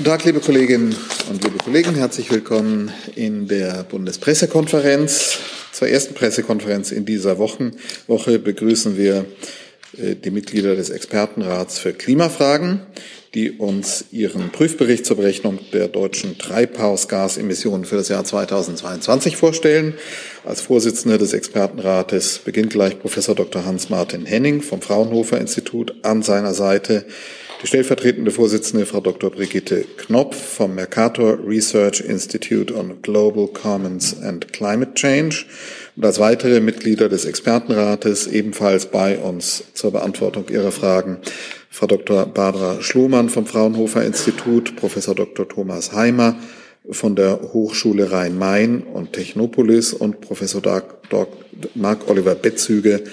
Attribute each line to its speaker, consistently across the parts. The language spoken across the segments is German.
Speaker 1: Guten Tag, liebe Kolleginnen und liebe Kollegen. Herzlich willkommen in der Bundespressekonferenz. Zur ersten Pressekonferenz in dieser Wochen Woche begrüßen wir äh, die Mitglieder des Expertenrats für Klimafragen, die uns ihren Prüfbericht zur Berechnung der deutschen Treibhausgasemissionen für das Jahr 2022 vorstellen. Als Vorsitzender des Expertenrates beginnt gleich Professor Dr. Hans-Martin Henning vom Fraunhofer Institut an seiner Seite die stellvertretende Vorsitzende Frau Dr. Brigitte Knopf vom Mercator Research Institute on Global Commons and Climate Change und als weitere Mitglieder des Expertenrates ebenfalls bei uns zur Beantwortung Ihrer Fragen Frau Dr. Barbara Schlohmann vom Fraunhofer Institut, Professor Dr. Thomas Heimer von der Hochschule Rhein-Main und Technopolis und Professor. Mark Oliver Betzüge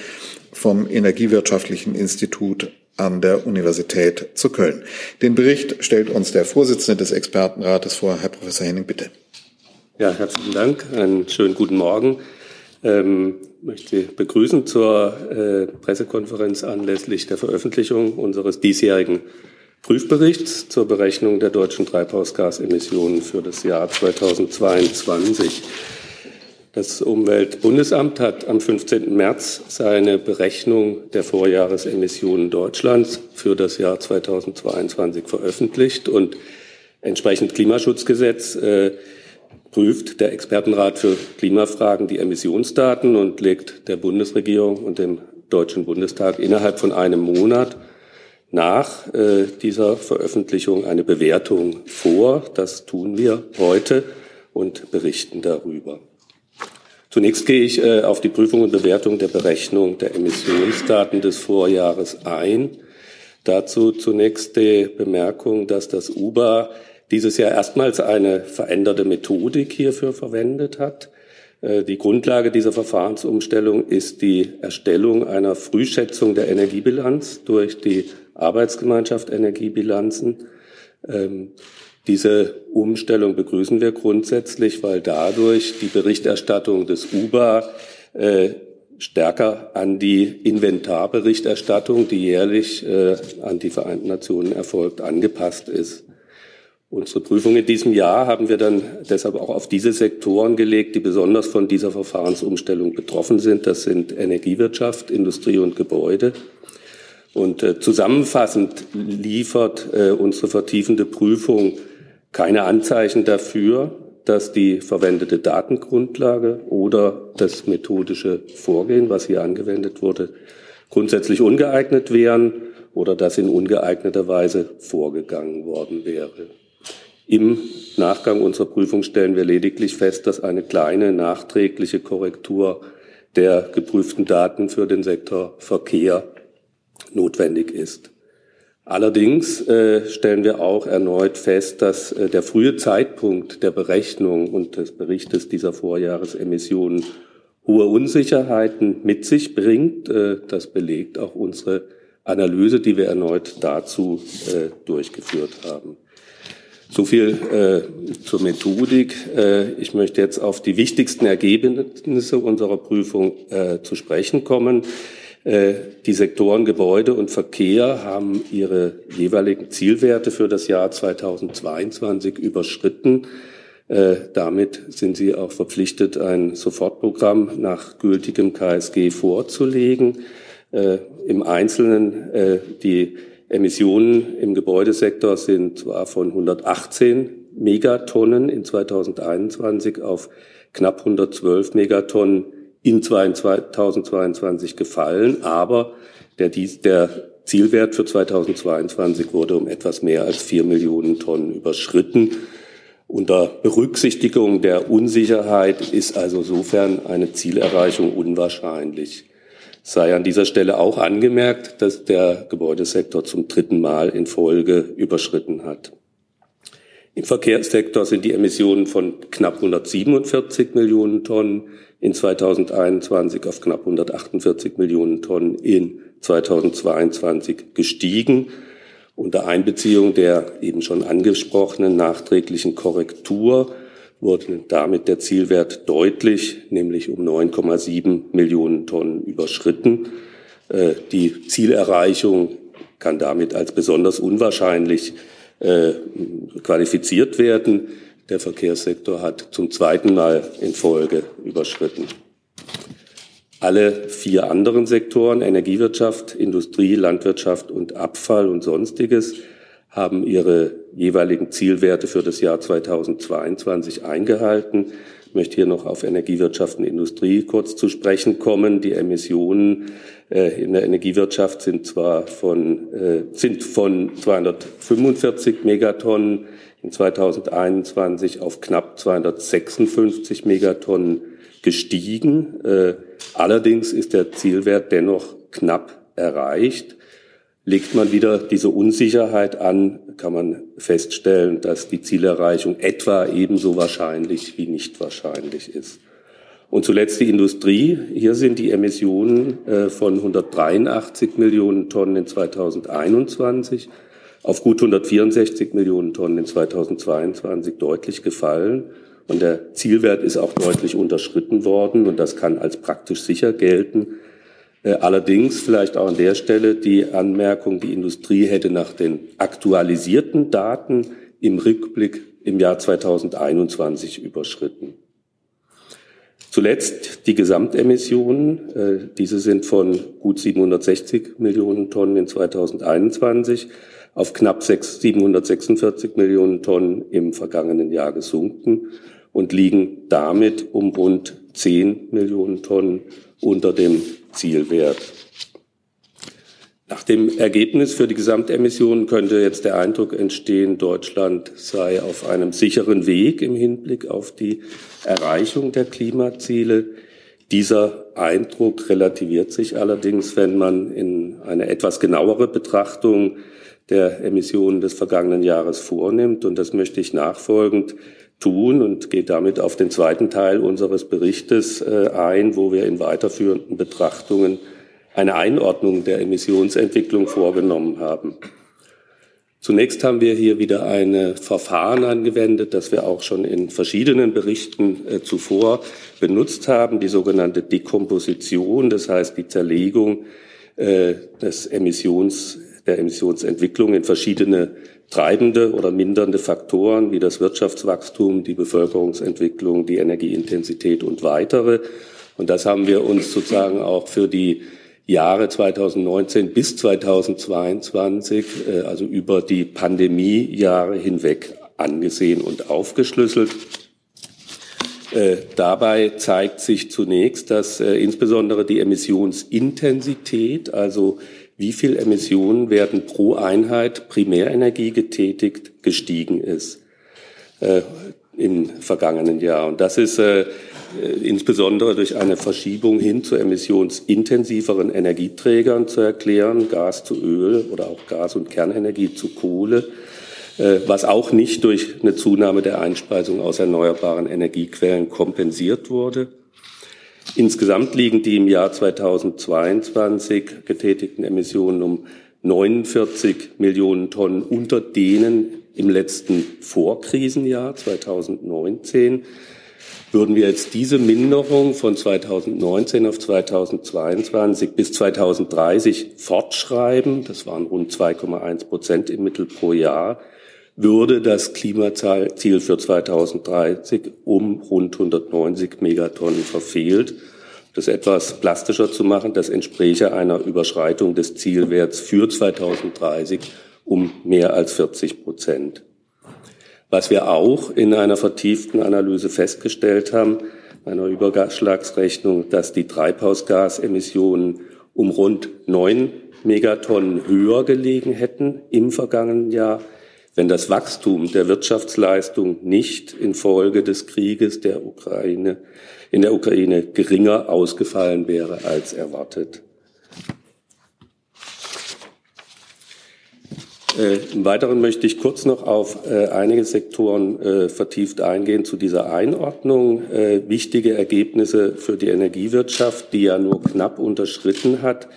Speaker 1: vom Energiewirtschaftlichen Institut an der Universität zu Köln. Den Bericht stellt uns der Vorsitzende des Expertenrates vor. Herr Professor Henning, bitte.
Speaker 2: Ja, herzlichen Dank. Einen schönen guten Morgen. Ähm, möchte begrüßen zur äh, Pressekonferenz anlässlich der Veröffentlichung unseres diesjährigen Prüfberichts zur Berechnung der deutschen Treibhausgasemissionen für das Jahr 2022. Das Umweltbundesamt hat am 15. März seine Berechnung der Vorjahresemissionen Deutschlands für das Jahr 2022 veröffentlicht und entsprechend Klimaschutzgesetz äh, prüft der Expertenrat für Klimafragen die Emissionsdaten und legt der Bundesregierung und dem Deutschen Bundestag innerhalb von einem Monat nach äh, dieser Veröffentlichung eine Bewertung vor. Das tun wir heute und berichten darüber. Zunächst gehe ich äh, auf die Prüfung und Bewertung der Berechnung der Emissionsdaten des Vorjahres ein. Dazu zunächst die Bemerkung, dass das UBA dieses Jahr erstmals eine veränderte Methodik hierfür verwendet hat. Äh, die Grundlage dieser Verfahrensumstellung ist die Erstellung einer Frühschätzung der Energiebilanz durch die Arbeitsgemeinschaft Energiebilanzen. Diese Umstellung begrüßen wir grundsätzlich, weil dadurch die Berichterstattung des UBA äh, stärker an die Inventarberichterstattung, die jährlich äh, an die Vereinten Nationen erfolgt, angepasst ist. Unsere Prüfung in diesem Jahr haben wir dann deshalb auch auf diese Sektoren gelegt, die besonders von dieser Verfahrensumstellung betroffen sind. Das sind Energiewirtschaft, Industrie und Gebäude. Und äh, zusammenfassend liefert äh, unsere vertiefende Prüfung keine Anzeichen dafür, dass die verwendete Datengrundlage oder das methodische Vorgehen, was hier angewendet wurde, grundsätzlich ungeeignet wären oder dass in ungeeigneter Weise vorgegangen worden wäre. Im Nachgang unserer Prüfung stellen wir lediglich fest, dass eine kleine nachträgliche Korrektur der geprüften Daten für den Sektor Verkehr notwendig ist. Allerdings äh, stellen wir auch erneut fest, dass äh, der frühe Zeitpunkt der Berechnung und des Berichtes dieser Vorjahresemissionen hohe Unsicherheiten mit sich bringt. Äh, das belegt auch unsere Analyse, die wir erneut dazu äh, durchgeführt haben. So viel äh, zur Methodik. Äh, ich möchte jetzt auf die wichtigsten Ergebnisse unserer Prüfung zu sprechen kommen. Äh, die Sektoren Gebäude und Verkehr haben ihre jeweiligen Zielwerte für das Jahr 2022 überschritten. Äh, damit sind sie auch verpflichtet, ein Sofortprogramm nach gültigem KSG vorzulegen. Äh, Im Einzelnen die Emissionen im Gebäudesektor sind zwar von 118 Megatonnen in 2021 auf knapp 112 Megatonnen in 2022 gefallen, aber der, der Zielwert für 2022 wurde um etwas mehr als vier Millionen Tonnen überschritten. Unter Berücksichtigung der Unsicherheit ist also sofern eine Zielerreichung unwahrscheinlich. Sei an dieser Stelle auch angemerkt, dass der Gebäudesektor zum dritten Mal in Folge überschritten hat. Im Verkehrssektor sind die Emissionen von knapp 147 Millionen Tonnen in 2021 auf knapp 148 Millionen Tonnen in 2022 gestiegen. Unter Einbeziehung der eben schon angesprochenen nachträglichen Korrektur wurde damit der Zielwert deutlich, nämlich um 9,7 Millionen Tonnen überschritten. Äh, die Zielerreichung kann damit als besonders unwahrscheinlich äh, qualifiziert werden. Der Verkehrssektor hat zum zweiten Mal in Folge überschritten. Alle vier anderen Sektoren, Energiewirtschaft, Industrie, Landwirtschaft und Abfall und Sonstiges, haben ihre jeweiligen Zielwerte für das Jahr 2022 eingehalten. Ich möchte hier noch auf Energiewirtschaft und Industrie kurz zu sprechen kommen. Die Emissionen äh, in der Energiewirtschaft sind zwar von, äh, sind von 245 Megatonnen in 2021 auf knapp 256 Megatonnen gestiegen. Äh, allerdings ist der Zielwert dennoch knapp erreicht. Legt man wieder diese Unsicherheit an, kann man feststellen, dass die Zielerreichung etwa ebenso wahrscheinlich wie nicht wahrscheinlich ist. Und zuletzt die Industrie. Hier sind die Emissionen äh, von 183 Millionen Tonnen in 2021 auf gut 164 Millionen Tonnen in 2022 deutlich gefallen. Und der Zielwert ist auch deutlich unterschritten worden und das kann als praktisch sicher gelten. Äh, allerdings vielleicht auch an der Stelle die Anmerkung, die Industrie hätte nach den aktualisierten Daten im Rückblick im Jahr 2021 überschritten. Zuletzt die Gesamtemissionen. Äh, diese sind von gut 760 Millionen Tonnen in 2021 auf knapp 746 Millionen Tonnen im vergangenen Jahr gesunken und liegen damit um rund 10 Millionen Tonnen unter dem Zielwert. Nach dem Ergebnis für die Gesamtemissionen könnte jetzt der Eindruck entstehen, Deutschland sei auf einem sicheren Weg im Hinblick auf die Erreichung der Klimaziele. Dieser Eindruck relativiert sich allerdings, wenn man in eine etwas genauere Betrachtung der Emissionen des vergangenen Jahres vornimmt. Und das möchte ich nachfolgend tun und gehe damit auf den zweiten Teil unseres Berichtes äh, ein, wo wir in weiterführenden Betrachtungen eine Einordnung der Emissionsentwicklung vorgenommen haben. Zunächst haben wir hier wieder ein Verfahren angewendet, das wir auch schon in verschiedenen Berichten äh, zuvor benutzt haben, die sogenannte Dekomposition, das heißt die Zerlegung äh, des Emissions, der Emissionsentwicklung in verschiedene treibende oder mindernde Faktoren wie das Wirtschaftswachstum, die Bevölkerungsentwicklung, die Energieintensität und weitere. Und das haben wir uns sozusagen auch für die Jahre 2019 bis 2022, äh, also über die Pandemiejahre hinweg angesehen und aufgeschlüsselt. Äh, dabei zeigt sich zunächst, dass äh, insbesondere die Emissionsintensität, also wie viel Emissionen werden pro Einheit Primärenergie getätigt, gestiegen ist äh, im vergangenen Jahr. Und das ist äh, insbesondere durch eine Verschiebung hin zu emissionsintensiveren Energieträgern zu erklären, Gas zu Öl oder auch Gas- und Kernenergie zu Kohle, äh, was auch nicht durch eine Zunahme der Einspeisung aus erneuerbaren Energiequellen kompensiert wurde. Insgesamt liegen die im Jahr 2022 getätigten Emissionen um 49 Millionen Tonnen unter denen im letzten Vorkrisenjahr 2019. Würden wir jetzt diese Minderung von 2019 auf 2022 bis 2030 fortschreiben, das waren rund 2,1 Prozent im Mittel pro Jahr, würde das Klimaziel für 2030 um rund 190 Megatonnen verfehlt. Das etwas plastischer zu machen, das entspräche einer Überschreitung des Zielwerts für 2030 um mehr als 40 Prozent. Was wir auch in einer vertieften Analyse festgestellt haben, einer Überschlagsrechnung, dass die Treibhausgasemissionen um rund neun Megatonnen höher gelegen hätten im vergangenen Jahr wenn das Wachstum der Wirtschaftsleistung nicht infolge des Krieges der Ukraine, in der Ukraine geringer ausgefallen wäre als erwartet. Äh, Im Weiteren möchte ich kurz noch auf äh, einige Sektoren äh, vertieft eingehen zu dieser Einordnung. Äh, wichtige Ergebnisse für die Energiewirtschaft, die ja nur knapp unterschritten hat,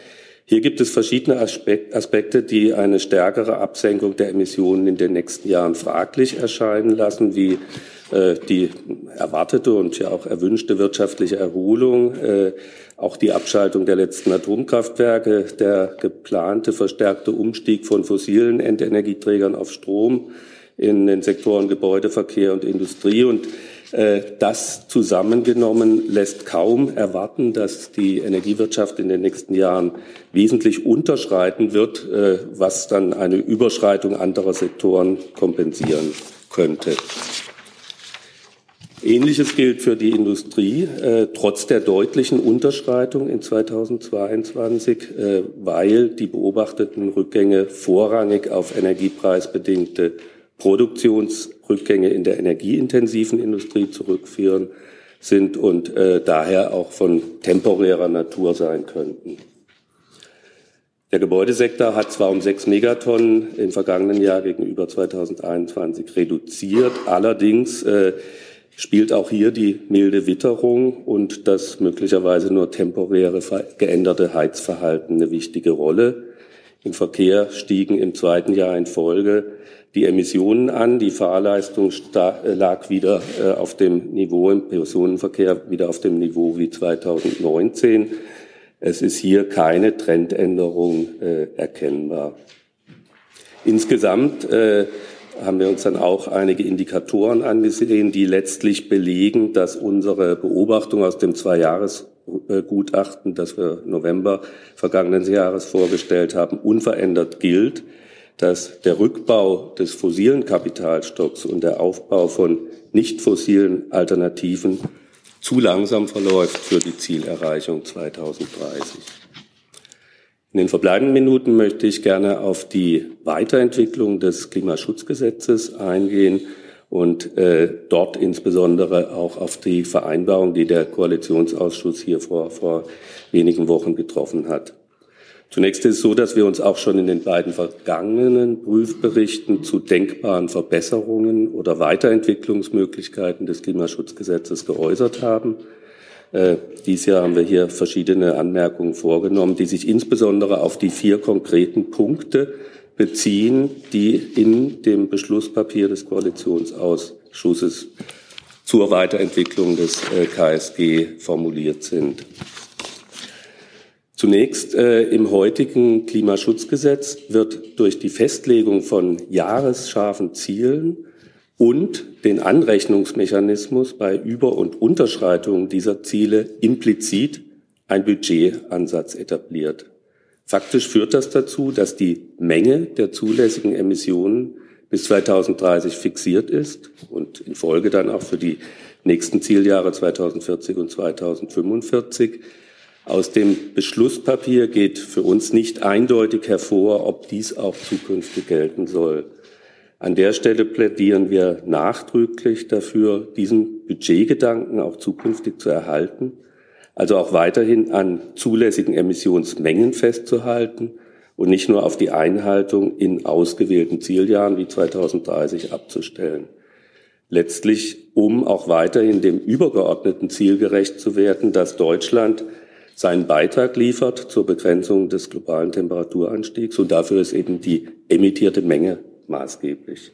Speaker 2: hier gibt es verschiedene Aspekte, die eine stärkere Absenkung der Emissionen in den nächsten Jahren fraglich erscheinen lassen, wie äh, die erwartete und ja auch erwünschte wirtschaftliche Erholung, äh, auch die Abschaltung der letzten Atomkraftwerke, der geplante verstärkte Umstieg von fossilen Endenergieträgern auf Strom in den Sektoren Gebäudeverkehr und Industrie. Und das zusammengenommen lässt kaum erwarten, dass die Energiewirtschaft in den nächsten Jahren wesentlich unterschreiten wird, was dann eine Überschreitung anderer Sektoren kompensieren könnte. Ähnliches gilt für die Industrie, äh, trotz der deutlichen Unterschreitung in 2022, äh, weil die beobachteten Rückgänge vorrangig auf energiepreisbedingte Produktionsrückgänge in der energieintensiven Industrie zurückführen sind und äh, daher auch von temporärer Natur sein könnten. Der Gebäudesektor hat zwar um sechs Megatonnen im vergangenen Jahr gegenüber 2021 reduziert, allerdings äh, spielt auch hier die milde Witterung und das möglicherweise nur temporäre geänderte Heizverhalten eine wichtige Rolle. Im Verkehr stiegen im zweiten Jahr in Folge die Emissionen an. Die Fahrleistung äh, lag wieder äh, auf dem Niveau im Personenverkehr wieder auf dem Niveau wie 2019. Es ist hier keine Trendänderung äh, erkennbar. Insgesamt äh, haben wir uns dann auch einige Indikatoren angesehen, die letztlich belegen, dass unsere Beobachtung aus dem Zweijahresgutachten, das wir November vergangenen Jahres vorgestellt haben, unverändert gilt, dass der Rückbau des fossilen Kapitalstocks und der Aufbau von nicht fossilen Alternativen zu langsam verläuft für die Zielerreichung 2030. In den verbleibenden Minuten möchte ich gerne auf die Weiterentwicklung des Klimaschutzgesetzes eingehen und äh, dort insbesondere auch auf die Vereinbarung, die der Koalitionsausschuss hier vor, vor wenigen Wochen getroffen hat. Zunächst ist es so, dass wir uns auch schon in den beiden vergangenen Prüfberichten zu denkbaren Verbesserungen oder Weiterentwicklungsmöglichkeiten des Klimaschutzgesetzes geäußert haben. Äh, dies Jahr haben wir hier verschiedene Anmerkungen vorgenommen, die sich insbesondere auf die vier konkreten Punkte beziehen, die in dem Beschlusspapier des Koalitionsausschusses zur Weiterentwicklung des äh, KSG formuliert sind. Zunächst äh, im heutigen Klimaschutzgesetz wird durch die Festlegung von jahresscharfen Zielen und den Anrechnungsmechanismus bei Über- und Unterschreitungen dieser Ziele implizit ein Budgetansatz etabliert. Faktisch führt das dazu, dass die Menge der zulässigen Emissionen bis 2030 fixiert ist und in Folge dann auch für die nächsten Zieljahre 2040 und 2045. Aus dem Beschlusspapier geht für uns nicht eindeutig hervor, ob dies auch zukünftig gelten soll. An der Stelle plädieren wir nachdrücklich dafür, diesen Budgetgedanken auch zukünftig zu erhalten, also auch weiterhin an zulässigen Emissionsmengen festzuhalten und nicht nur auf die Einhaltung in ausgewählten Zieljahren wie 2030 abzustellen. Letztlich, um auch weiterhin dem übergeordneten Ziel gerecht zu werden, dass Deutschland seinen Beitrag liefert zur Begrenzung des globalen Temperaturanstiegs und dafür ist eben die emittierte Menge maßgeblich.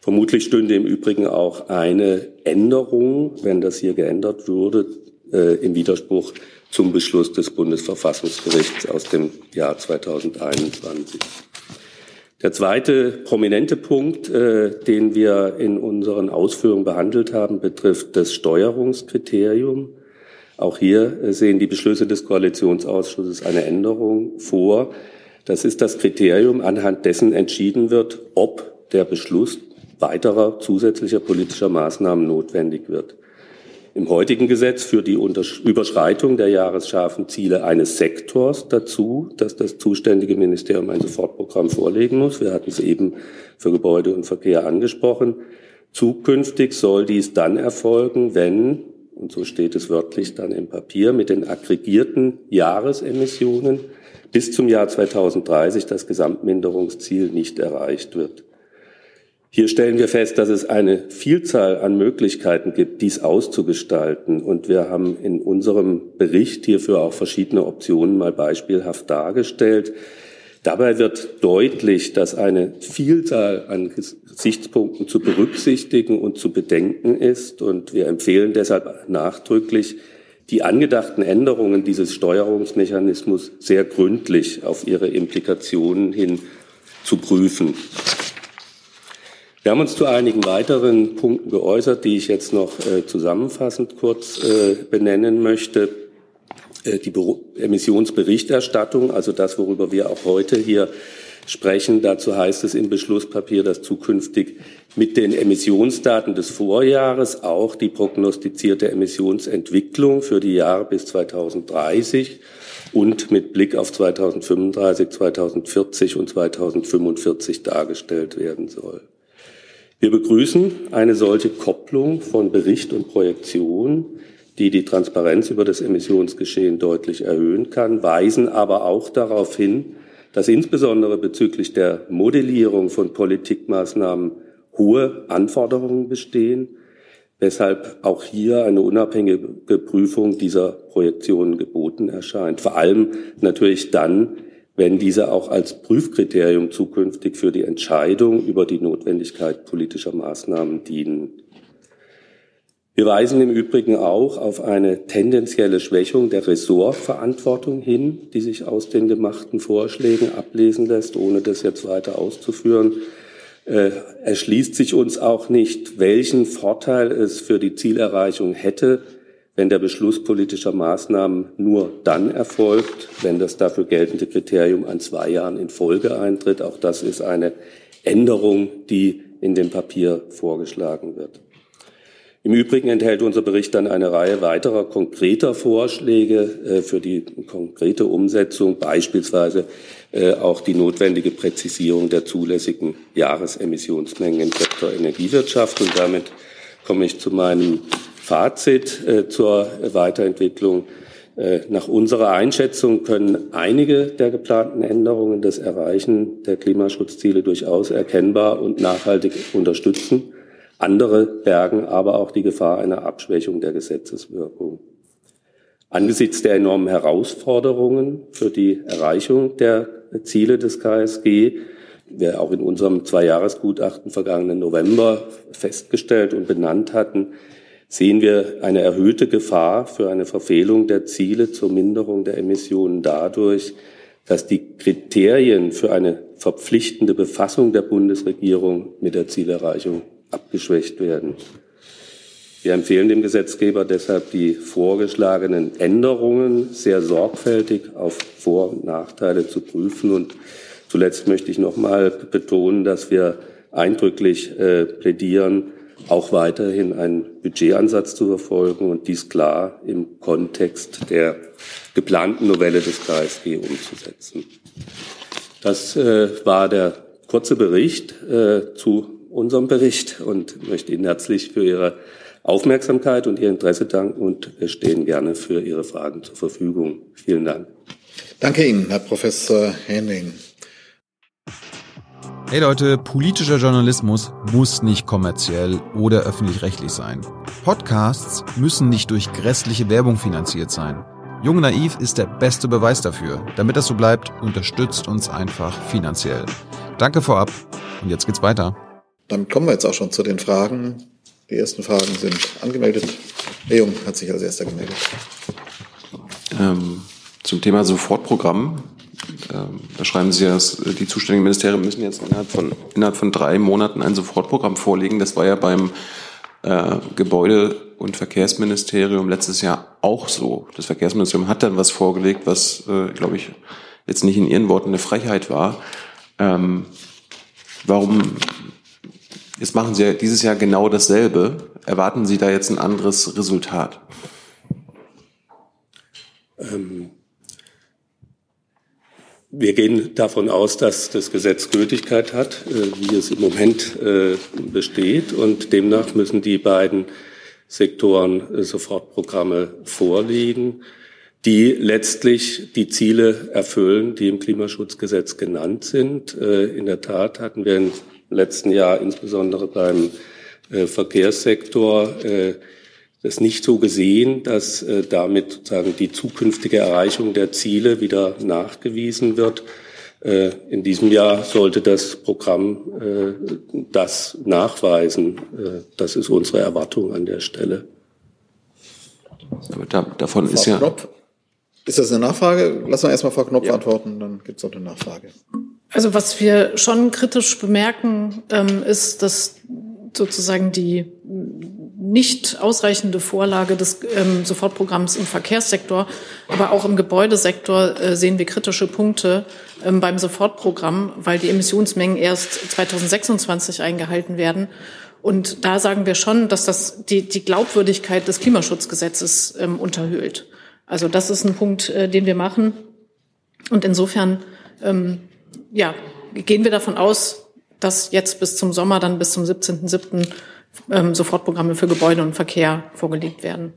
Speaker 2: Vermutlich stünde im Übrigen auch eine Änderung, wenn das hier geändert würde, äh, im Widerspruch zum Beschluss des Bundesverfassungsgerichts aus dem Jahr 2021. Der zweite prominente Punkt, äh, den wir in unseren Ausführungen behandelt haben, betrifft das Steuerungskriterium. Auch hier äh, sehen die Beschlüsse des Koalitionsausschusses eine Änderung vor, das ist das Kriterium, anhand dessen entschieden wird, ob der Beschluss weiterer zusätzlicher politischer Maßnahmen notwendig wird. Im heutigen Gesetz führt die Überschreitung der jahresscharfen Ziele eines Sektors dazu, dass das zuständige Ministerium ein Sofortprogramm vorlegen muss. Wir hatten es eben für Gebäude und Verkehr angesprochen. Zukünftig soll dies dann erfolgen, wenn, und so steht es wörtlich dann im Papier, mit den aggregierten Jahresemissionen bis zum Jahr 2030 das Gesamtminderungsziel nicht erreicht wird. Hier stellen wir fest, dass es eine Vielzahl an Möglichkeiten gibt, dies auszugestalten. Und wir haben in unserem Bericht hierfür auch verschiedene Optionen mal beispielhaft dargestellt. Dabei wird deutlich, dass eine Vielzahl an Gesichtspunkten zu berücksichtigen und zu bedenken ist. Und wir empfehlen deshalb nachdrücklich, die angedachten Änderungen dieses Steuerungsmechanismus sehr gründlich auf ihre Implikationen hin zu prüfen. Wir haben uns zu einigen weiteren Punkten geäußert, die ich jetzt noch äh, zusammenfassend kurz äh, benennen möchte. Äh, die Emissionsberichterstattung, also das, worüber wir auch heute hier sprechen. Dazu heißt es im Beschlusspapier, dass zukünftig mit den Emissionsdaten des Vorjahres auch die prognostizierte Emissionsentwicklung für die Jahre bis 2030 und mit Blick auf 2035, 2040 und 2045 dargestellt werden soll. Wir begrüßen eine solche Kopplung von Bericht und Projektion, die die Transparenz über das Emissionsgeschehen deutlich erhöhen kann, weisen aber auch darauf hin, dass insbesondere bezüglich der Modellierung von Politikmaßnahmen hohe Anforderungen bestehen, weshalb auch hier eine unabhängige Prüfung dieser Projektionen geboten erscheint. Vor allem natürlich dann, wenn diese auch als Prüfkriterium zukünftig für die Entscheidung über die Notwendigkeit politischer Maßnahmen dienen. Wir weisen im Übrigen auch auf eine tendenzielle Schwächung der Ressortverantwortung hin, die sich aus den gemachten Vorschlägen ablesen lässt, ohne das jetzt weiter auszuführen. Äh, erschließt sich uns auch nicht, welchen Vorteil es für die Zielerreichung hätte, wenn der Beschluss politischer Maßnahmen nur dann erfolgt, wenn das dafür geltende Kriterium an zwei Jahren in Folge eintritt. Auch das ist eine Änderung, die in dem Papier vorgeschlagen wird. Im Übrigen enthält unser Bericht dann eine Reihe weiterer konkreter Vorschläge äh, für die konkrete Umsetzung, beispielsweise äh, auch die notwendige Präzisierung der zulässigen Jahresemissionsmengen im Sektor Energiewirtschaft. Und damit komme ich zu meinem Fazit äh, zur Weiterentwicklung. Nach unserer Einschätzung können einige der geplanten Änderungen das Erreichen der Klimaschutzziele durchaus erkennbar und nachhaltig unterstützen. Andere bergen aber auch die Gefahr einer Abschwächung der Gesetzeswirkung. Angesichts der enormen Herausforderungen für die Erreichung der Ziele des KSG, wir auch in unserem Zweijahresgutachten vergangenen November festgestellt und benannt hatten, sehen wir eine erhöhte Gefahr für eine Verfehlung der Ziele zur Minderung der Emissionen dadurch, dass die Kriterien für eine verpflichtende Befassung der Bundesregierung mit der Zielerreichung abgeschwächt werden. Wir empfehlen dem Gesetzgeber deshalb, die vorgeschlagenen Änderungen sehr sorgfältig auf Vor- und Nachteile zu prüfen. Und zuletzt möchte ich noch mal betonen, dass wir eindrücklich äh, plädieren, auch weiterhin einen Budgetansatz zu verfolgen und dies klar im Kontext der geplanten Novelle des KSG umzusetzen. Das äh, war der kurze Bericht äh, zu unserem Bericht und möchte Ihnen herzlich für Ihre Aufmerksamkeit und Ihr Interesse danken und wir stehen gerne für Ihre Fragen zur Verfügung. Vielen Dank.
Speaker 1: Danke Ihnen, Herr Professor Henning.
Speaker 3: Hey Leute, politischer Journalismus muss nicht kommerziell oder öffentlich-rechtlich sein. Podcasts müssen nicht durch grässliche Werbung finanziert sein. Jung Naiv ist der beste Beweis dafür. Damit das so bleibt, unterstützt uns einfach finanziell. Danke vorab und jetzt geht's weiter.
Speaker 1: Damit kommen wir jetzt auch schon zu den Fragen. Die ersten Fragen sind angemeldet. Herr Jung hat sich als erster gemeldet.
Speaker 4: Ähm, zum Thema Sofortprogramm ähm, da schreiben Sie, dass die zuständigen Ministerien müssen jetzt innerhalb von, innerhalb von drei Monaten ein Sofortprogramm vorlegen. Das war ja beim äh, Gebäude- und Verkehrsministerium letztes Jahr auch so. Das Verkehrsministerium hat dann was vorgelegt, was, äh, glaube ich, jetzt nicht in Ihren Worten eine Frechheit war. Ähm, warum, jetzt machen Sie ja dieses Jahr genau dasselbe. Erwarten Sie da jetzt ein anderes Resultat?
Speaker 2: Ähm wir gehen davon aus, dass das Gesetz Gültigkeit hat, äh, wie es im Moment äh, besteht. Und demnach müssen die beiden Sektoren äh, Sofortprogramme vorlegen, die letztlich die Ziele erfüllen, die im Klimaschutzgesetz genannt sind. In der Tat hatten wir im letzten Jahr insbesondere beim Verkehrssektor es nicht so gesehen, dass äh, damit sozusagen die zukünftige Erreichung der Ziele wieder nachgewiesen wird. Äh, in diesem Jahr sollte das Programm äh, das nachweisen. Äh, das ist unsere Erwartung an der Stelle.
Speaker 1: Da, davon Frau ist ja. Knopf, ist das eine Nachfrage? Lassen wir erstmal Frau Knopf ja. antworten, dann gibt es auch eine Nachfrage.
Speaker 5: Also was wir schon kritisch bemerken, ähm, ist, dass sozusagen die nicht ausreichende Vorlage des ähm, Sofortprogramms im Verkehrssektor, aber auch im Gebäudesektor äh, sehen wir kritische Punkte ähm, beim Sofortprogramm, weil die Emissionsmengen erst 2026 eingehalten werden. Und da sagen wir schon, dass das die, die Glaubwürdigkeit des Klimaschutzgesetzes ähm, unterhöhlt. Also das ist ein Punkt, äh, den wir machen. Und insofern ähm, ja, gehen wir davon aus, dass jetzt bis zum Sommer, dann bis zum 17.07. Ähm, Sofortprogramme für Gebäude und Verkehr vorgelegt werden.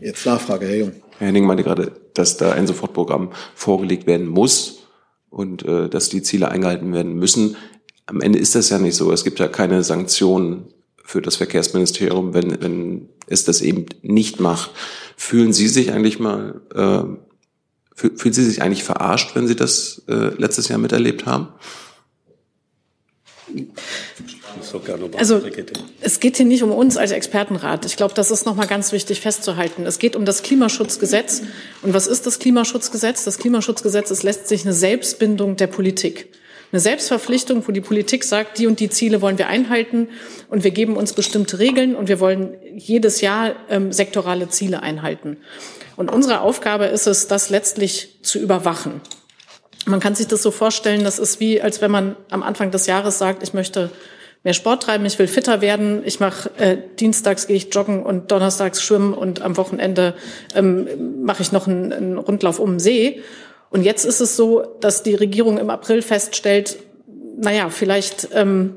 Speaker 1: Jetzt Nachfrage, Herr Jung.
Speaker 4: Herr Henning meinte gerade, dass da ein Sofortprogramm vorgelegt werden muss und äh, dass die Ziele eingehalten werden müssen. Am Ende ist das ja nicht so. Es gibt ja keine Sanktionen für das Verkehrsministerium, wenn, wenn es das eben nicht macht. Fühlen Sie sich eigentlich mal, äh, fühlen Sie sich eigentlich verarscht, wenn Sie das äh, letztes Jahr miterlebt haben?
Speaker 5: Also es geht hier nicht um uns als Expertenrat. Ich glaube, das ist nochmal ganz wichtig festzuhalten. Es geht um das Klimaschutzgesetz. Und was ist das Klimaschutzgesetz? Das Klimaschutzgesetz ist letztlich eine Selbstbindung der Politik. Eine Selbstverpflichtung, wo die Politik sagt, die und die Ziele wollen wir einhalten und wir geben uns bestimmte Regeln und wir wollen jedes Jahr ähm, sektorale Ziele einhalten. Und unsere Aufgabe ist es, das letztlich zu überwachen. Man kann sich das so vorstellen, das ist wie, als wenn man am Anfang des Jahres sagt, ich möchte mehr Sport treiben, ich will fitter werden, ich mache äh, dienstags gehe ich joggen und donnerstags schwimmen und am Wochenende ähm, mache ich noch einen, einen Rundlauf um den See. Und jetzt ist es so, dass die Regierung im April feststellt, naja, vielleicht ähm,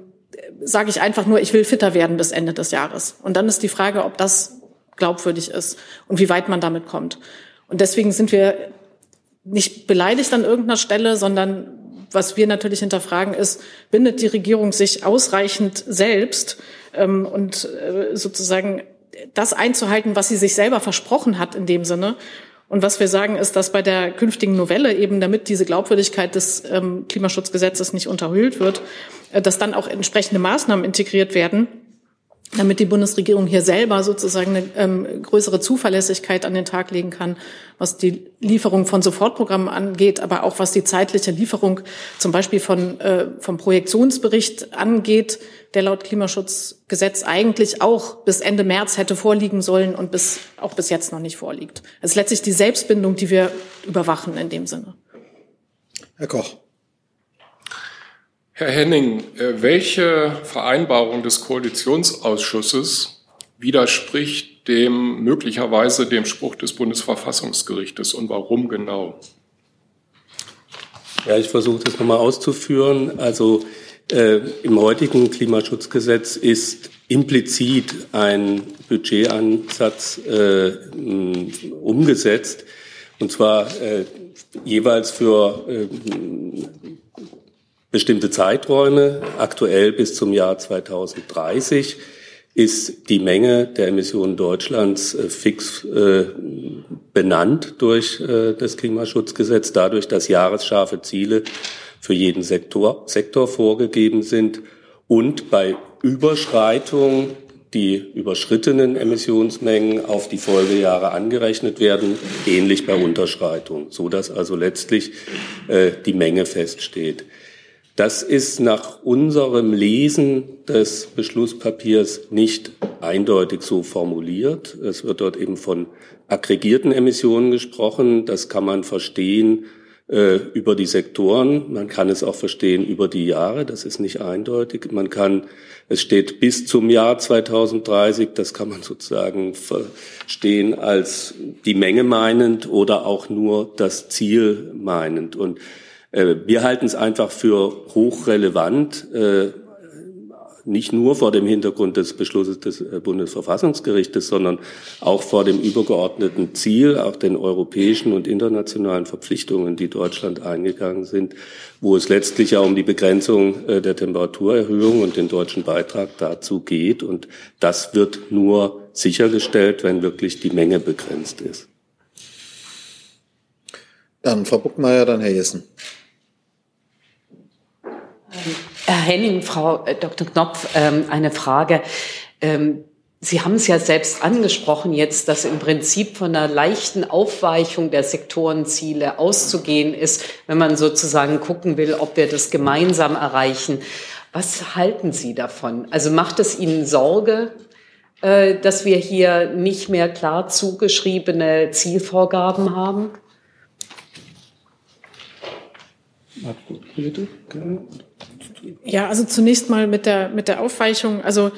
Speaker 5: sage ich einfach nur, ich will fitter werden bis Ende des Jahres. Und dann ist die Frage, ob das glaubwürdig ist und wie weit man damit kommt. Und deswegen sind wir nicht beleidigt an irgendeiner Stelle, sondern was wir natürlich hinterfragen ist, bindet die Regierung sich ausreichend selbst ähm, und äh, sozusagen das einzuhalten, was sie sich selber versprochen hat in dem Sinne. Und was wir sagen, ist, dass bei der künftigen Novelle eben, damit diese Glaubwürdigkeit des ähm, Klimaschutzgesetzes nicht unterhöhlt wird, äh, dass dann auch entsprechende Maßnahmen integriert werden, damit die Bundesregierung hier selber sozusagen eine ähm, größere Zuverlässigkeit an den Tag legen kann, was die Lieferung von Sofortprogrammen angeht, aber auch was die zeitliche Lieferung zum Beispiel von, äh, vom Projektionsbericht angeht, der laut Klimaschutzgesetz eigentlich auch bis Ende März hätte vorliegen sollen und bis, auch bis jetzt noch nicht vorliegt. Es ist letztlich die Selbstbindung, die wir überwachen in dem Sinne.
Speaker 1: Herr Koch.
Speaker 6: Herr Henning, äh, welche Vereinbarung des Koalitionsausschusses widerspricht dem möglicherweise dem Spruch des Bundesverfassungsgerichtes und warum genau?
Speaker 2: Ja, ich versuche das nochmal auszuführen. Also äh, im heutigen Klimaschutzgesetz ist implizit ein Budgetansatz äh, umgesetzt, und zwar äh, jeweils für äh, bestimmte Zeiträume. Aktuell bis zum Jahr 2030 ist die Menge der Emissionen Deutschlands äh, fix äh, benannt durch äh, das Klimaschutzgesetz, dadurch, dass jahresscharfe Ziele für jeden Sektor, Sektor vorgegeben sind und bei Überschreitung die überschrittenen Emissionsmengen auf die Folgejahre angerechnet werden, ähnlich bei Unterschreitung, so dass also letztlich äh, die Menge feststeht. Das ist nach unserem Lesen des Beschlusspapiers nicht eindeutig so formuliert. Es wird dort eben von aggregierten Emissionen gesprochen. Das kann man verstehen äh, über die Sektoren. Man kann es auch verstehen über die Jahre. Das ist nicht eindeutig. Man kann, es steht bis zum Jahr 2030. Das kann man sozusagen verstehen als die Menge meinend oder auch nur das Ziel meinend. Und wir halten es einfach für hochrelevant, äh, nicht nur vor dem Hintergrund des Beschlusses des äh, Bundesverfassungsgerichtes, sondern auch vor dem übergeordneten Ziel, auch den europäischen und internationalen Verpflichtungen, die Deutschland eingegangen sind, wo es letztlich ja um die Begrenzung der Temperaturerhöhung und den deutschen Beitrag dazu geht. Und das wird nur sichergestellt, wenn wirklich die Menge begrenzt ist.
Speaker 1: Dann Frau Buckmeier, dann Herr Jessen.
Speaker 7: Herr Henning, Frau äh, Dr. Knopf, ähm, eine Frage. Ähm, Sie haben es ja selbst angesprochen jetzt, dass im Prinzip von einer leichten Aufweichung der Sektorenziele auszugehen ist, wenn man sozusagen gucken will, ob wir das gemeinsam erreichen. Was halten Sie davon? Also macht es Ihnen Sorge, äh, dass wir hier nicht mehr klar zugeschriebene Zielvorgaben haben?
Speaker 5: Ja, also zunächst mal mit der, mit der Aufweichung. Also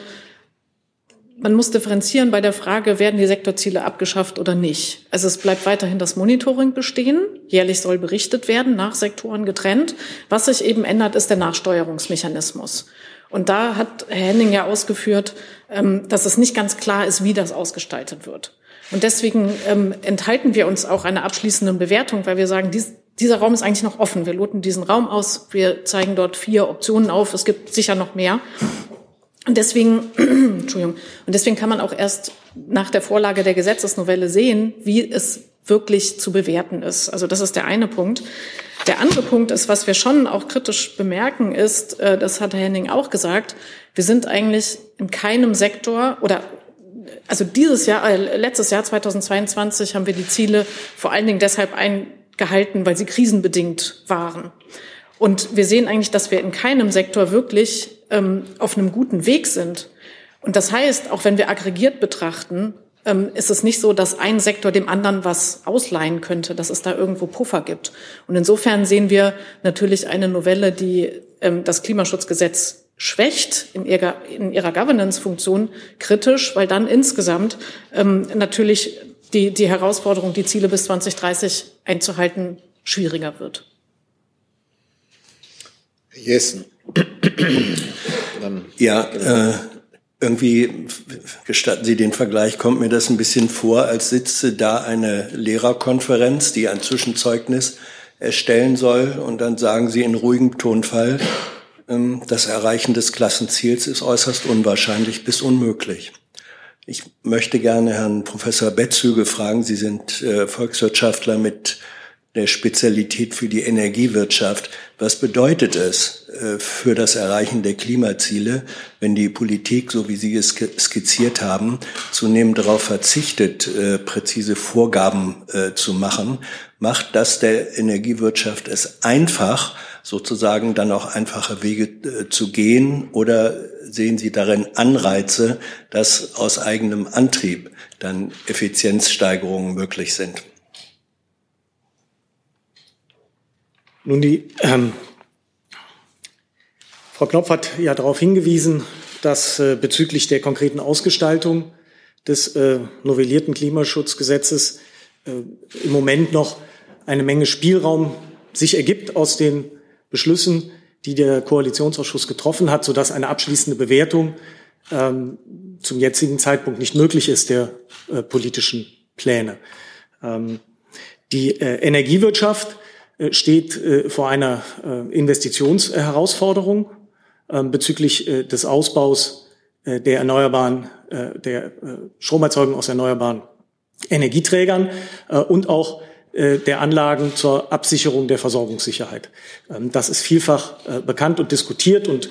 Speaker 5: man muss differenzieren bei der Frage, werden die Sektorziele abgeschafft oder nicht. Also es bleibt weiterhin das Monitoring bestehen. Jährlich soll berichtet werden, nach Sektoren getrennt. Was sich eben ändert, ist der Nachsteuerungsmechanismus. Und da hat Herr Henning ja ausgeführt, ähm, dass es nicht ganz klar ist, wie das ausgestaltet wird. Und deswegen ähm, enthalten wir uns auch einer abschließenden Bewertung, weil wir sagen, dies, dieser Raum ist eigentlich noch offen. Wir loten diesen Raum aus. Wir zeigen dort vier Optionen auf. Es gibt sicher noch mehr. Und deswegen, Entschuldigung, und deswegen kann man auch erst nach der Vorlage der Gesetzesnovelle sehen, wie es wirklich zu bewerten ist. Also das ist der eine Punkt. Der andere Punkt ist, was wir schon auch kritisch bemerken, ist, äh, das hat Herr Henning auch gesagt, wir sind eigentlich in keinem Sektor oder also dieses Jahr, äh, letztes Jahr 2022 haben wir die Ziele vor allen Dingen deshalb eingehalten, weil sie krisenbedingt waren. Und wir sehen eigentlich, dass wir in keinem Sektor wirklich ähm, auf einem guten Weg sind. Und das heißt, auch wenn wir aggregiert betrachten, ähm, ist es nicht so, dass ein Sektor dem anderen was ausleihen könnte, dass es da irgendwo Puffer gibt. Und insofern sehen wir natürlich eine Novelle, die ähm, das Klimaschutzgesetz schwächt in ihrer, in ihrer Governance-Funktion kritisch, weil dann insgesamt ähm, natürlich die, die Herausforderung, die Ziele bis 2030 einzuhalten, schwieriger wird.
Speaker 1: Jessen.
Speaker 8: ja, äh, irgendwie gestatten Sie den Vergleich, kommt mir das ein bisschen vor, als sitze da eine Lehrerkonferenz, die ein Zwischenzeugnis erstellen soll und dann sagen Sie in ruhigem Tonfall, ähm, das Erreichen des Klassenziels ist äußerst unwahrscheinlich bis unmöglich. Ich möchte gerne Herrn Professor Betzüge fragen, Sie sind äh, Volkswirtschaftler mit der Spezialität für die Energiewirtschaft. Was bedeutet es äh, für das Erreichen der Klimaziele, wenn die Politik, so wie Sie es skizziert haben, zunehmend darauf verzichtet, äh, präzise Vorgaben zu machen? Macht das der Energiewirtschaft es einfach, sozusagen dann auch einfache Wege zu gehen? Oder sehen Sie darin Anreize, dass aus eigenem Antrieb dann Effizienzsteigerungen möglich sind?
Speaker 9: Nun, die ähm, Frau Knopf hat ja darauf hingewiesen, dass äh, bezüglich der konkreten Ausgestaltung des äh, novellierten Klimaschutzgesetzes äh, im Moment noch eine Menge Spielraum sich ergibt aus den Beschlüssen, die der Koalitionsausschuss getroffen hat, sodass eine abschließende Bewertung ähm, zum jetzigen Zeitpunkt nicht möglich ist der äh, politischen Pläne. Ähm, die äh, Energiewirtschaft äh, steht äh, vor einer äh, Investitionsherausforderung ähm, bezüglich des Ausbaus der erneuerbaren, der Stromerzeugung aus erneuerbaren Energieträgern und auch der Anlagen zur Absicherung der Versorgungssicherheit. Ähm, das ist vielfach bekannt und diskutiert und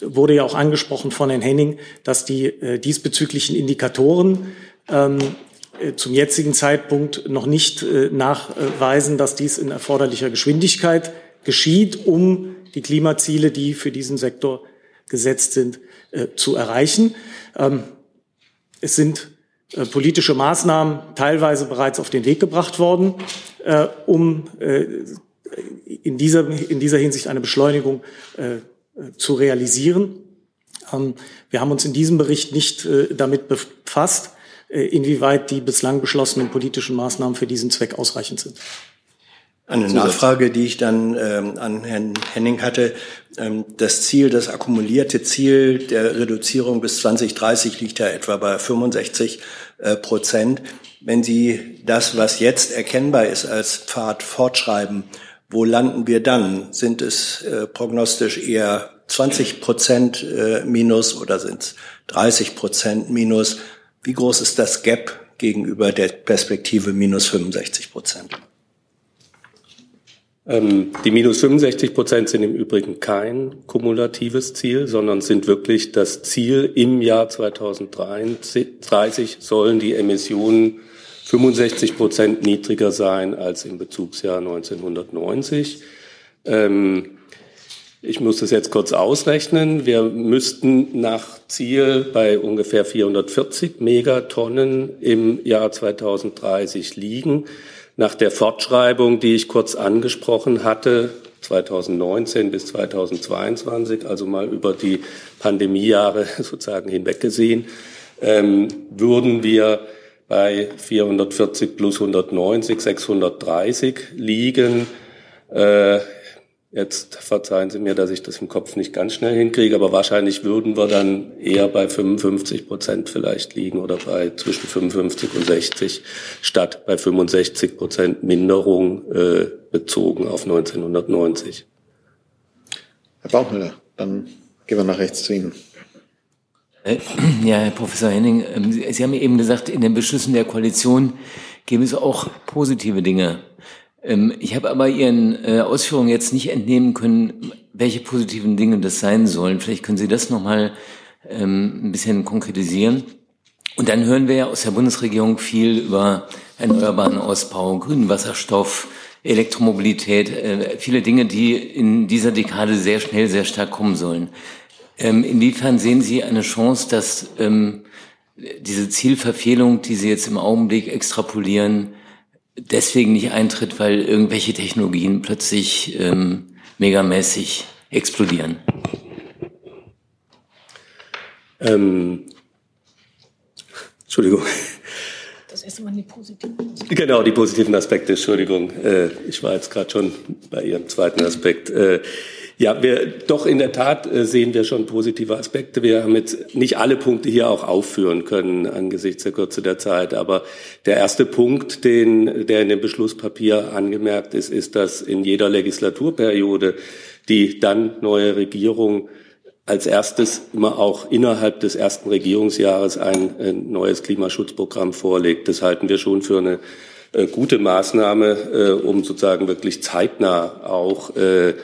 Speaker 9: wurde ja auch angesprochen von Herrn Henning, dass die diesbezüglichen Indikatoren ähm, äh, zum jetzigen Zeitpunkt noch nicht äh, nachweisen, dass dies in erforderlicher Geschwindigkeit geschieht, um die Klimaziele, die für diesen Sektor gesetzt sind, äh, zu erreichen. Ähm, es sind politische Maßnahmen teilweise bereits auf den Weg gebracht worden, um in dieser, in dieser Hinsicht eine Beschleunigung zu realisieren. Ähm, wir haben uns in diesem Bericht nicht damit befasst, äh, inwieweit die bislang beschlossenen politischen Maßnahmen für diesen Zweck ausreichend sind.
Speaker 8: Eine Nachfrage, die ich dann ähm, an Herrn Henning hatte. Ähm, das Ziel, das akkumulierte Ziel der Reduzierung bis 2030 liegt ja etwa bei 65 äh, Prozent. Wenn Sie das, was jetzt erkennbar ist, als Pfad fortschreiben, wo landen wir dann? Sind es äh, prognostisch eher 20 Prozent äh, minus oder sind es 30 Prozent minus? Wie groß ist das Gap gegenüber der Perspektive minus 65 Prozent?
Speaker 2: Ähm, die minus 65 Prozent sind im Übrigen kein kumulatives Ziel, sondern sind wirklich das Ziel im Jahr 2030 sollen die Emissionen 65 Prozent niedriger sein als im Bezugsjahr 1990. Ähm, ich muss das jetzt kurz ausrechnen. Wir müssten nach Ziel bei ungefähr 440 Megatonnen im Jahr 2030 liegen. Nach der Fortschreibung, die ich kurz angesprochen hatte, 2019 bis 2022, also mal über die Pandemiejahre sozusagen hinweggesehen, ähm, würden wir bei 440 plus 190, 630 liegen. Äh, Jetzt verzeihen Sie mir, dass ich das im Kopf nicht ganz schnell hinkriege, aber wahrscheinlich würden wir dann eher bei 55 Prozent vielleicht liegen oder bei zwischen 55 und 60 statt bei 65 Prozent Minderung äh, bezogen auf 1990.
Speaker 1: Herr Bauchmüller, dann gehen wir nach rechts zu Ihnen.
Speaker 10: Äh, ja, Herr Professor Henning, ähm, Sie haben eben gesagt, in den Beschlüssen der Koalition gäbe es auch positive Dinge. Ähm, ich habe aber Ihren äh, Ausführungen jetzt nicht entnehmen können, welche positiven Dinge das sein sollen. Vielleicht können Sie das nochmal ähm, ein bisschen konkretisieren. Und dann hören wir ja aus der Bundesregierung viel über erneuerbaren Ausbau, grünen Wasserstoff, Elektromobilität, äh, viele Dinge, die in dieser Dekade sehr schnell, sehr stark kommen sollen. Ähm, inwiefern sehen Sie eine Chance, dass diese Zielverfehlung, die Sie jetzt im Augenblick extrapolieren, deswegen nicht eintritt, weil irgendwelche Technologien plötzlich ähm, megamäßig explodieren?
Speaker 2: Ähm, Entschuldigung.
Speaker 5: Das erste Mal die positiven
Speaker 2: Aspekte. Genau, die positiven Aspekte, Entschuldigung. Äh, ich war jetzt gerade schon bei Ihrem zweiten Aspekt. Äh, ja, wir doch in der Tat äh, sehen wir schon positive Aspekte. Wir haben jetzt nicht alle Punkte hier auch aufführen können angesichts der Kürze der Zeit. Aber der erste Punkt, den, der in dem Beschlusspapier angemerkt ist, ist, dass in jeder Legislaturperiode die dann neue Regierung als erstes immer auch innerhalb des ersten Regierungsjahres ein, ein neues Klimaschutzprogramm vorlegt. Das halten wir schon für eine äh, gute Maßnahme, äh, um sozusagen wirklich zeitnah auch äh,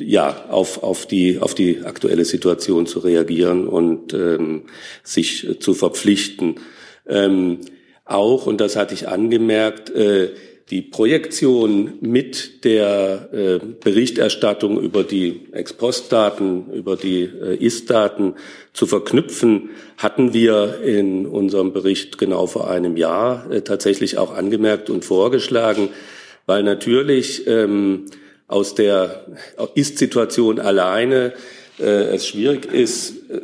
Speaker 2: ja, auf, auf, die, auf die aktuelle Situation zu reagieren und ähm, sich zu verpflichten. Ähm, auch, und das hatte ich angemerkt, äh, die Projektion mit der äh, Berichterstattung über die Ex-Post-Daten, über die äh, Ist-Daten zu verknüpfen, hatten wir in unserem Bericht genau vor einem Jahr äh, tatsächlich auch angemerkt und vorgeschlagen, weil natürlich ähm, aus der Ist-Situation alleine äh, es schwierig ist, äh,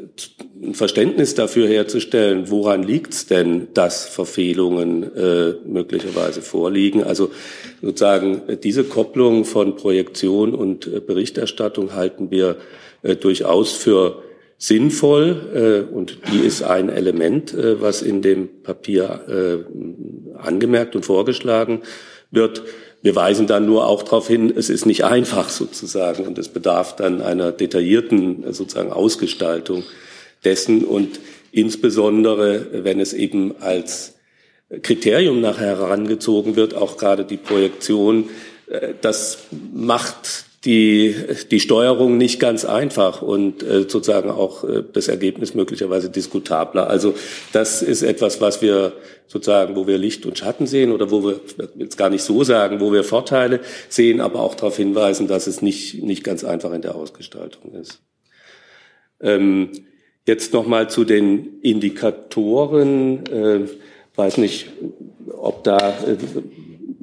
Speaker 2: ein Verständnis dafür herzustellen, woran liegt es denn, dass Verfehlungen äh, möglicherweise vorliegen. Also sozusagen diese Kopplung von Projektion und äh, Berichterstattung halten wir äh, durchaus für sinnvoll äh, und die ist ein Element, äh, was in dem Papier äh, angemerkt und vorgeschlagen wird. Wir weisen dann nur auch darauf hin, es ist nicht einfach sozusagen und es bedarf dann einer detaillierten sozusagen Ausgestaltung dessen und insbesondere, wenn es eben als Kriterium nachher herangezogen wird, auch gerade die Projektion, äh, das macht die, die Steuerung nicht ganz einfach und äh, sozusagen auch äh, das Ergebnis möglicherweise diskutabler. Also das ist etwas, was wir sozusagen, wo wir Licht und Schatten sehen oder wo wir jetzt gar nicht so sagen, wo wir Vorteile sehen, aber auch darauf hinweisen, dass es nicht, nicht ganz einfach in der Ausgestaltung ist. Ähm, jetzt nochmal zu den Indikatoren. Äh, weiß nicht, ob da äh,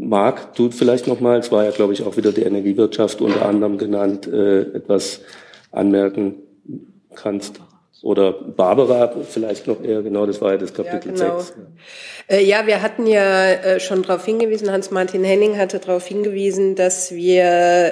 Speaker 2: Marc, du vielleicht nochmal, es war ja, glaube ich, auch wieder die Energiewirtschaft unter anderem genannt, äh, etwas anmerken kannst. Oder Barbara vielleicht noch eher, genau, das war ja das Kapitel ja, genau. 6.
Speaker 11: Äh, ja, wir hatten ja äh, schon darauf hingewiesen, Hans-Martin Henning hatte darauf hingewiesen, dass wir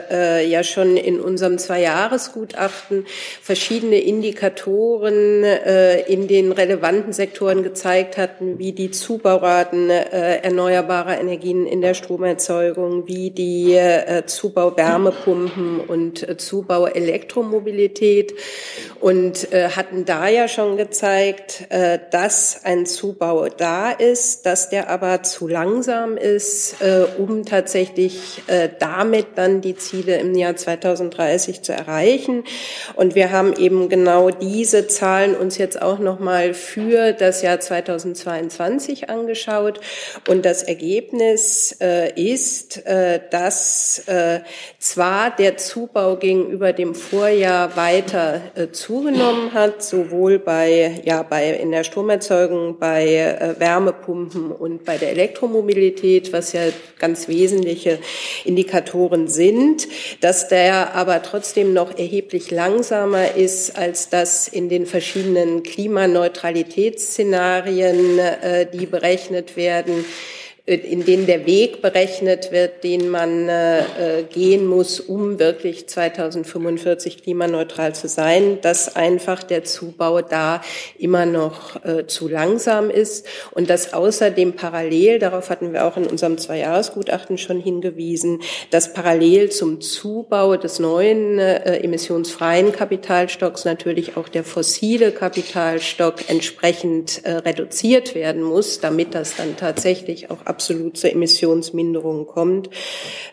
Speaker 11: äh, ja schon in unserem Zwei-Jahres-Gutachten verschiedene Indikatoren in den relevanten Sektoren gezeigt hatten, wie die Zubauraten erneuerbarer Energien in der Stromerzeugung, wie die Zubau Wärmepumpen und Zubau Elektromobilität und hatten hatten da ja schon gezeigt, äh, dass ein Zubau da ist, dass der aber zu langsam ist, äh, um tatsächlich äh, damit dann die Ziele im Jahr 2030 zu erreichen. Und wir haben eben genau diese Zahlen uns jetzt auch nochmal für das Jahr 2022 angeschaut. Und das Ergebnis ist, dass zwar der Zubau gegenüber dem Vorjahr weiter zugenommen hat, sowohl bei, ja, bei, in der Stromerzeugung, bei äh, Wärmepumpen und bei der Elektromobilität, was ja ganz wesentliche Indikatoren sind, dass der aber trotzdem noch erheblich langsamer ist, als das in den verschiedenen Klimaneutralitätsszenarien, äh, die berechnet werden, in denen der Weg berechnet wird, den man äh, äh gehen muss, um wirklich 2045 klimaneutral zu sein, dass einfach der Zubau da immer noch äh, zu langsam ist und dass außerdem parallel, darauf hatten wir auch in unserem Zweijahresgutachten schon hingewiesen, dass parallel zum Zubau des neuen äh, emissionsfreien Kapitalstocks natürlich auch der fossile Kapitalstock entsprechend äh, reduziert werden muss, damit das dann tatsächlich auch absolut zur Emissionsminderung kommt.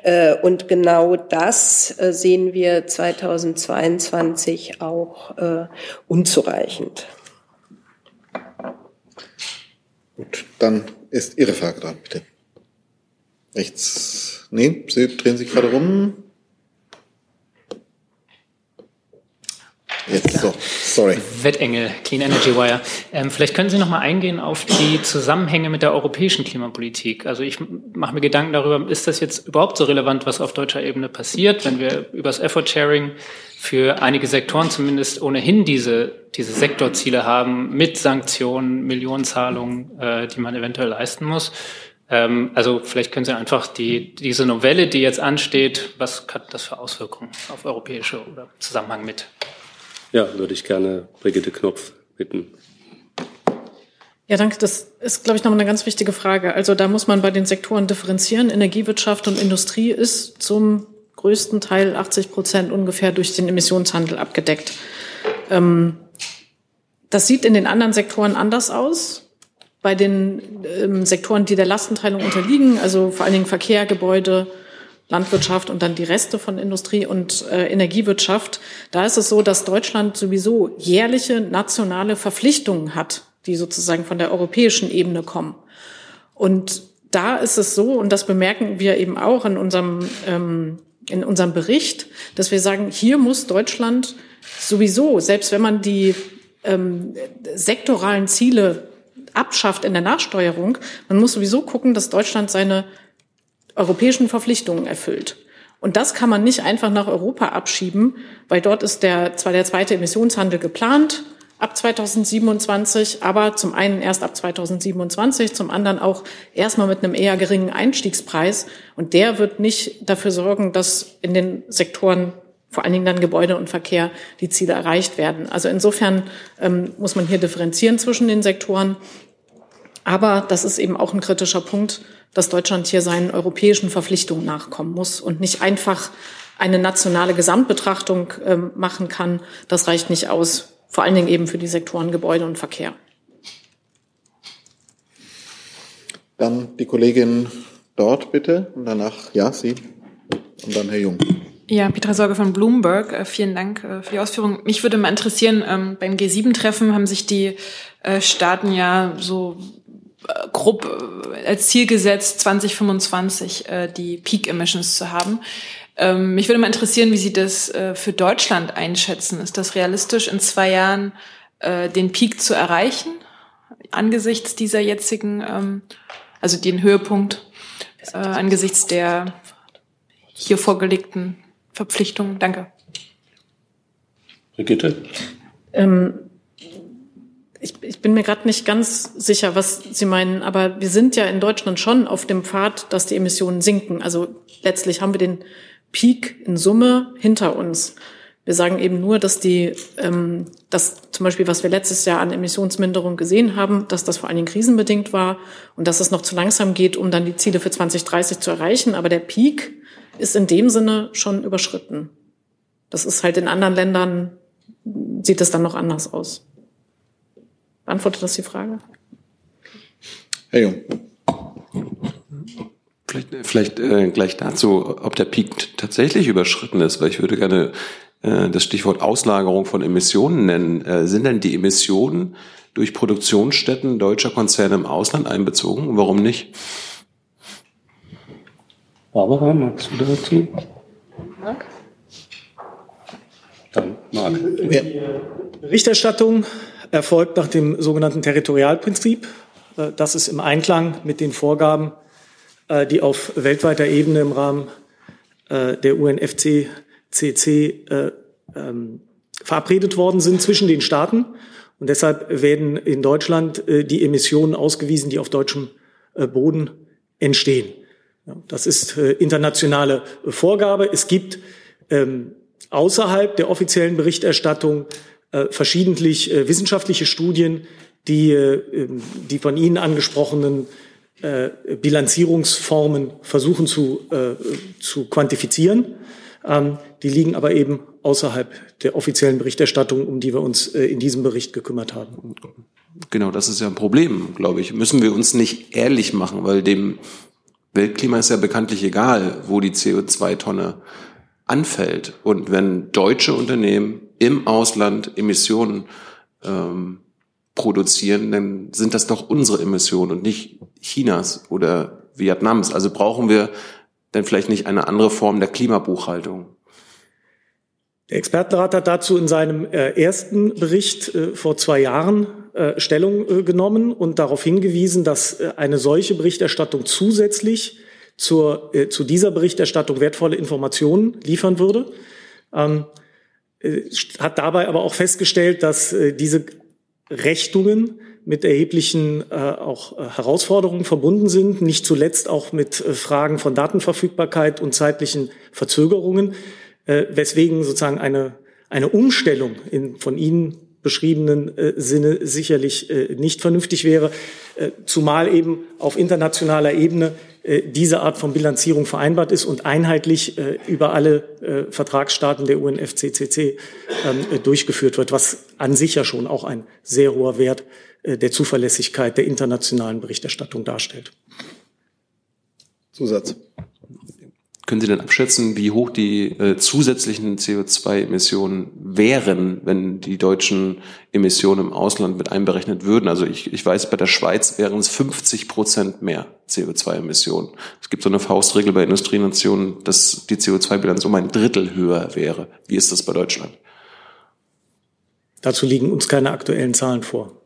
Speaker 11: Äh, und genau das äh, sehen wir 2022 auch äh, unzureichend.
Speaker 1: Gut, dann ist Ihre Frage dran, bitte. Rechts. Nee, Sie drehen sich gerade rum.
Speaker 12: Jetzt so, sorry. Wettengel, Clean Energy Wire. Ähm, vielleicht können Sie noch mal eingehen auf die Zusammenhänge mit der europäischen Klimapolitik. Also ich mache mir Gedanken darüber, ist das jetzt überhaupt so relevant, was auf deutscher Ebene passiert, wenn wir über das Effort Sharing für einige Sektoren zumindest ohnehin diese, diese Sektorziele haben mit Sanktionen, Millionenzahlungen, äh, die man eventuell leisten muss. Ähm, also vielleicht können Sie einfach die, diese Novelle, die jetzt ansteht, was hat das für Auswirkungen auf europäische oder Zusammenhang mit?
Speaker 2: Ja, würde ich gerne Brigitte Knopf bitten.
Speaker 5: Ja, danke. Das ist, glaube ich, nochmal eine ganz wichtige Frage. Also da muss man bei den Sektoren differenzieren. Energiewirtschaft und Industrie ist zum größten Teil 80 Prozent ungefähr durch den Emissionshandel abgedeckt. Ähm, das sieht in den anderen Sektoren anders aus. Bei den ähm, Sektoren, die der Lastenteilung unterliegen, also vor allen Dingen Verkehr, Gebäude, Landwirtschaft und dann die Reste von Industrie und äh, Energiewirtschaft. Da ist es so, dass Deutschland sowieso jährliche nationale Verpflichtungen hat, die sozusagen von der europäischen Ebene kommen. Und da ist es so, und das bemerken wir eben auch in unserem, ähm, in unserem Bericht, dass wir sagen, hier muss Deutschland sowieso, selbst wenn man die ähm, sektoralen Ziele abschafft in der Nachsteuerung, man muss sowieso gucken, dass Deutschland seine europäischen Verpflichtungen erfüllt. Und das kann man nicht einfach nach Europa abschieben, weil dort ist der, zwar der zweite Emissionshandel geplant ab 2027, aber zum einen erst ab 2027, zum anderen auch erstmal mit einem eher geringen Einstiegspreis. Und der wird nicht dafür sorgen, dass in den Sektoren vor allen Dingen dann Gebäude und Verkehr die Ziele erreicht werden. Also insofern ähm, muss man hier differenzieren zwischen den Sektoren. Aber das ist eben auch ein kritischer Punkt, dass Deutschland hier seinen europäischen Verpflichtungen nachkommen muss und nicht einfach eine nationale Gesamtbetrachtung äh, machen kann. Das reicht nicht aus, vor allen Dingen eben für die Sektoren Gebäude und Verkehr.
Speaker 1: Dann die Kollegin dort bitte und danach, ja, Sie und dann Herr Jung.
Speaker 13: Ja, Petra Sorge von Bloomberg. Äh, vielen Dank äh, für die Ausführung. Mich würde mal interessieren, ähm, beim G7-Treffen haben sich die äh, Staaten ja so grob äh, als Ziel gesetzt, 2025 äh, die Peak Emissions zu haben. Ähm, mich würde mal interessieren, wie Sie das äh, für Deutschland einschätzen. Ist das realistisch, in zwei Jahren äh, den Peak zu erreichen, angesichts dieser jetzigen, ähm, also den Höhepunkt, äh, angesichts der hier vorgelegten Verpflichtungen? Danke.
Speaker 2: Brigitte?
Speaker 5: Ähm, ich, ich bin mir gerade nicht ganz sicher, was Sie meinen, aber wir sind ja in Deutschland schon auf dem Pfad, dass die Emissionen sinken. Also letztlich haben wir den Peak in Summe hinter uns. Wir sagen eben nur, dass die, ähm, dass zum Beispiel, was wir letztes Jahr an Emissionsminderung gesehen haben, dass das vor allen Dingen krisenbedingt war und dass es noch zu langsam geht, um dann die Ziele für 2030 zu erreichen. Aber der Peak ist in dem Sinne schon überschritten. Das ist halt in anderen Ländern, sieht es dann noch anders aus. Beantwortet das die Frage?
Speaker 1: Herr Jung.
Speaker 4: Vielleicht, vielleicht äh, gleich dazu, ob der Peak tatsächlich überschritten ist, weil ich würde gerne äh, das Stichwort Auslagerung von Emissionen nennen. Äh, sind denn die Emissionen durch Produktionsstätten deutscher Konzerne im Ausland einbezogen? Warum nicht?
Speaker 2: Barbara, magst du dazu? Marc?
Speaker 9: Dann Marc. Die Berichterstattung erfolgt nach dem sogenannten Territorialprinzip. Äh, das ist im Einklang mit den Vorgaben, äh, die auf weltweiter Ebene im Rahmen äh, der UNFCCC ähm, verabredet worden sind zwischen den Staaten. Und deshalb werden in Deutschland die Emissionen ausgewiesen, die auf deutschem Boden entstehen. Das ist internationale Vorgabe. Es gibt ähm, außerhalb der offiziellen Berichterstattung verschiedentlich wissenschaftliche Studien, die ähm, die von Ihnen angesprochenen äh, Bilanzierungsformen versuchen zu, äh, zu quantifizieren. Ähm, die liegen aber eben außerhalb der offiziellen Berichterstattung, um die wir uns äh, in diesem Bericht gekümmert haben.
Speaker 4: Genau, das ist ja ein Problem, glaube ich. Müssen wir uns nicht ehrlich machen, weil dem Weltklima ist ja bekanntlich egal, wo die CO2-Tonne anfällt. Und wenn deutsche Unternehmen im Ausland Emissionen ähm, produzieren, dann sind das doch unsere Emissionen und nicht Chinas oder Vietnams. Also brauchen wir denn vielleicht nicht eine andere Form der Klimabuchhaltung?
Speaker 9: Der Expertenrat hat dazu in seinem äh, ersten Bericht äh, vor zwei Jahren äh, Stellung genommen und darauf hingewiesen, dass eine solche Berichterstattung zusätzlich zur, zu dieser Berichterstattung wertvolle Informationen liefern würde. Ähm, hat dabei aber auch festgestellt, dass diese Rechtungen mit erheblichen äh, auch äh, Herausforderungen verbunden sind, nicht zuletzt auch mit äh, Fragen von Datenverfügbarkeit und zeitlichen Verzögerungen, äh, weswegen sozusagen eine, eine Umstellung in von Ihnen beschriebenen äh, Sinne sicherlich äh, nicht vernünftig wäre, äh, zumal eben auf internationaler Ebene äh, diese Art von Bilanzierung vereinbart ist und einheitlich äh, über alle äh, Vertragsstaaten der UNFCCC ähm, durchgeführt wird, was an sich ja schon auch ein sehr hoher Wert der Zuverlässigkeit der internationalen Berichterstattung darstellt.
Speaker 1: Zusatz.
Speaker 4: Können Sie denn abschätzen, wie hoch die äh, zusätzlichen CO2-Emissionen wären, wenn die deutschen Emissionen im Ausland mit einberechnet würden? Also ich, ich weiß, bei der Schweiz wären es 50 Prozent mehr CO2-Emissionen. Es gibt so eine Faustregel bei Industrienationen, dass die CO2-Bilanz um ein Drittel höher wäre. Wie ist das bei Deutschland?
Speaker 9: Dazu liegen uns keine aktuellen Zahlen vor.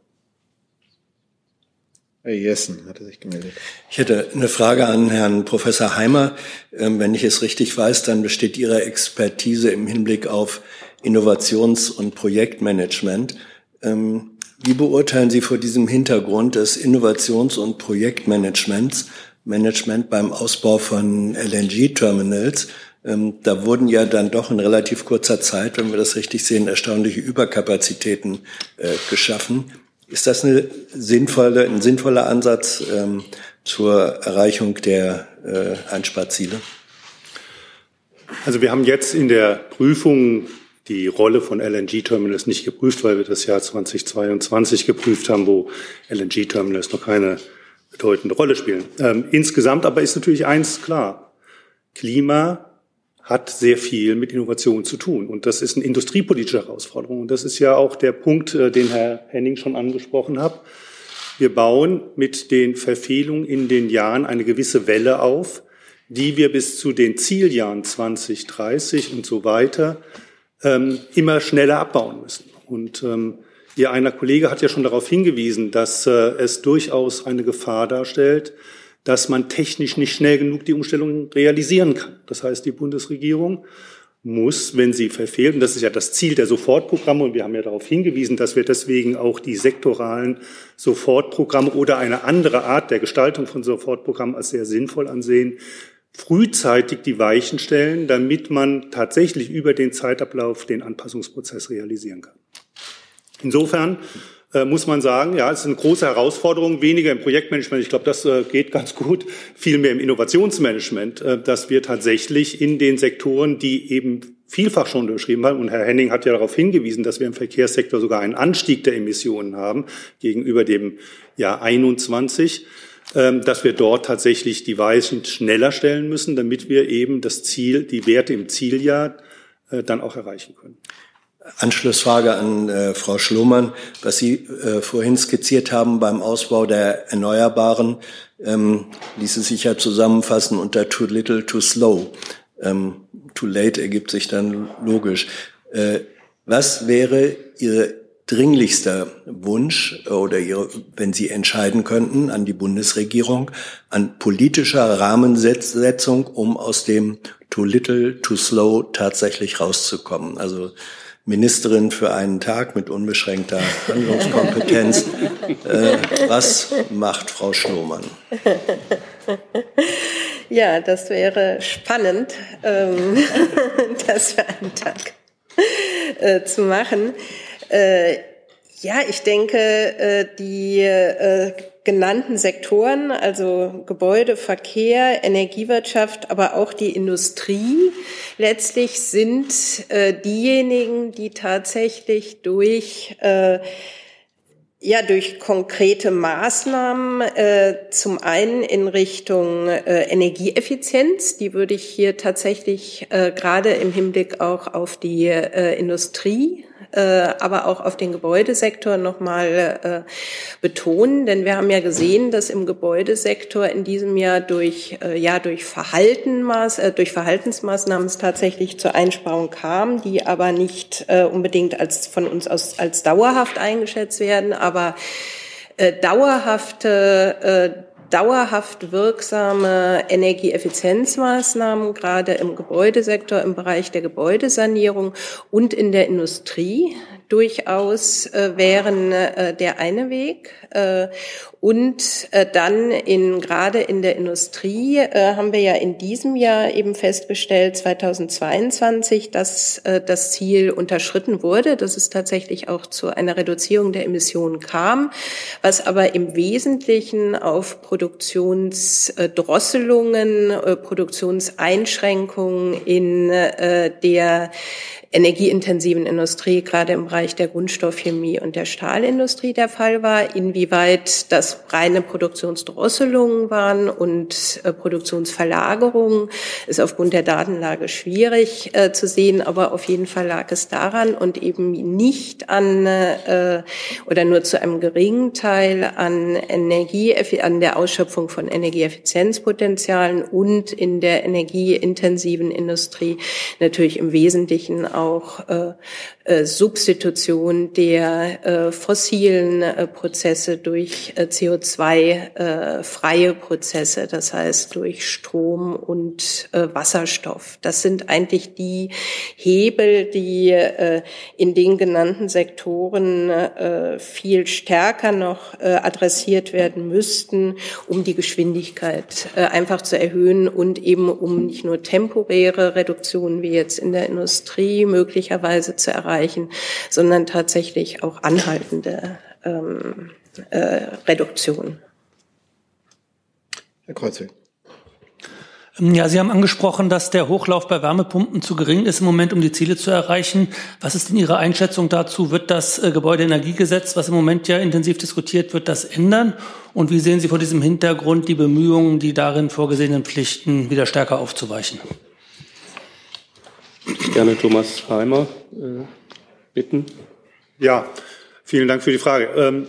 Speaker 1: Jessen hatte sich gemeldet.
Speaker 8: Ich hätte eine Frage an Herrn Professor Heimer. Ähm, wenn ich es richtig weiß, dann besteht Ihre Expertise im Hinblick auf Innovations- und Projektmanagement. Ähm, wie beurteilen Sie vor diesem Hintergrund des Innovations- und Projektmanagements Management beim Ausbau von LNG-Terminals? Ähm, da wurden ja dann doch in relativ kurzer Zeit, wenn wir das richtig sehen, erstaunliche Überkapazitäten äh, geschaffen. Ist das eine sinnvolle, ein sinnvoller Ansatz ähm, zur Erreichung der äh, Einsparziele?
Speaker 14: Also wir haben jetzt in der Prüfung die Rolle von LNG-Terminals nicht geprüft, weil wir das Jahr 2022 geprüft haben, wo LNG-Terminals noch keine bedeutende Rolle spielen. Ähm, insgesamt aber ist natürlich eins klar. Klima hat sehr viel mit Innovation zu tun. Und das ist eine industriepolitische Herausforderung. Und das ist ja auch der Punkt, äh, den Herr Henning schon angesprochen hat. Wir bauen mit den Verfehlungen in den Jahren eine gewisse Welle auf, die wir bis zu den Zieljahren 2030 und so weiter ähm, immer schneller abbauen müssen. Und ähm, Ihr einer Kollege hat ja schon darauf hingewiesen, dass äh, es durchaus eine Gefahr darstellt, dass man technisch nicht schnell genug die Umstellung realisieren kann. Das heißt, die Bundesregierung muss, wenn sie verfehlt, und das ist ja das Ziel der Sofortprogramme, und wir haben ja darauf hingewiesen, dass wir deswegen auch die sektoralen Sofortprogramme oder eine andere Art der Gestaltung von Sofortprogrammen als sehr sinnvoll ansehen, frühzeitig die Weichen stellen, damit man tatsächlich über den Zeitablauf den Anpassungsprozess realisieren kann. Insofern äh, muss man sagen, ja, es ist eine große Herausforderung, weniger im Projektmanagement, ich glaube, das äh, geht ganz gut, viel mehr im Innovationsmanagement, äh, dass wir tatsächlich in den Sektoren, die eben vielfach schon beschrieben haben. Und Herr Henning hat ja darauf hingewiesen, dass wir im Verkehrssektor sogar einen Anstieg der Emissionen haben gegenüber dem Jahr 21 ähm, dass wir dort tatsächlich die Weichen schneller stellen müssen, damit wir eben das Ziel, die Werte im Zieljahr dann auch erreichen können.
Speaker 8: Anschlussfrage an äh, Frau Schlumann. Was Sie äh, vorhin skizziert haben beim Ausbau der Erneuerbaren, ähm, ließe sich ja zusammenfassen unter too little, too slow. Ähm, too late ergibt sich dann logisch. Äh, was wäre Ihr dringlichster Wunsch oder Ihre, wenn Sie entscheiden könnten an die Bundesregierung, an politischer Rahmensetzung, um aus dem too little, too slow tatsächlich rauszukommen? Also Ministerin für einen Tag mit unbeschränkter Handlungskompetenz. Äh, was macht Frau Schlohmann?
Speaker 11: Ja, das wäre spannend, ähm, das für einen Tag äh, zu machen. Äh, ja, ich denke, äh, die äh, genannten Sektoren, also Gebäude, Verkehr, Energiewirtschaft, aber auch die Industrie, letztlich sind äh, diejenigen, die tatsächlich durch äh, ja, durch konkrete Maßnahmen, äh, zum einen in Richtung äh, Energieeffizienz, die würde ich hier tatsächlich äh, gerade im Hinblick auch auf die äh, Industrie aber auch auf den Gebäudesektor nochmal äh, betonen, denn wir haben ja gesehen, dass im Gebäudesektor in diesem Jahr durch, äh, ja, durch, Verhaltenmaß, äh, durch Verhaltensmaßnahmen es tatsächlich zur Einsparung kam, die aber nicht äh, unbedingt als, von uns aus, als dauerhaft eingeschätzt werden, aber äh, dauerhafte äh, dauerhaft wirksame Energieeffizienzmaßnahmen, gerade im Gebäudesektor, im Bereich der Gebäudesanierung und in der Industrie durchaus äh, wären äh, der eine Weg. Äh, und äh, dann in, gerade in der Industrie äh, haben wir ja in diesem Jahr eben festgestellt, 2022, dass äh, das Ziel unterschritten wurde, dass es tatsächlich auch zu einer Reduzierung der Emissionen kam, was aber im Wesentlichen auf Produktionsdrosselungen, äh, Produktionseinschränkungen in äh, der energieintensiven Industrie, gerade im Bereich der Grundstoffchemie und der Stahlindustrie der Fall war, inwieweit das reine Produktionsdrosselungen waren und äh, Produktionsverlagerungen, ist aufgrund der Datenlage schwierig äh, zu sehen, aber auf jeden Fall lag es daran und eben nicht an äh, oder nur zu einem geringen Teil an Energie, an der Ausschöpfung von Energieeffizienzpotenzialen und in der energieintensiven Industrie natürlich im Wesentlichen auch äh, äh, Substitution der äh, fossilen äh, Prozesse durch äh, CO2-freie äh, Prozesse, das heißt durch Strom und Wasserstoff. Das sind eigentlich die Hebel, die in den genannten Sektoren viel stärker noch adressiert werden müssten, um die Geschwindigkeit einfach zu erhöhen und eben um nicht nur temporäre Reduktionen wie jetzt in der Industrie möglicherweise zu erreichen, sondern tatsächlich auch anhaltende ähm, äh, Reduktionen.
Speaker 1: Herr Kreuzweg.
Speaker 15: Ja, Sie haben angesprochen, dass der Hochlauf bei Wärmepumpen zu gering ist im Moment, um die Ziele zu erreichen. Was ist denn Ihre Einschätzung dazu? Wird das äh, Gebäudeenergiegesetz, was im Moment ja intensiv diskutiert wird, das ändern? Und wie sehen Sie vor diesem Hintergrund die Bemühungen, die darin vorgesehenen Pflichten wieder stärker aufzuweichen?
Speaker 2: Gerne Thomas Heimer äh, bitten.
Speaker 14: Ja, vielen Dank für die Frage. Ähm,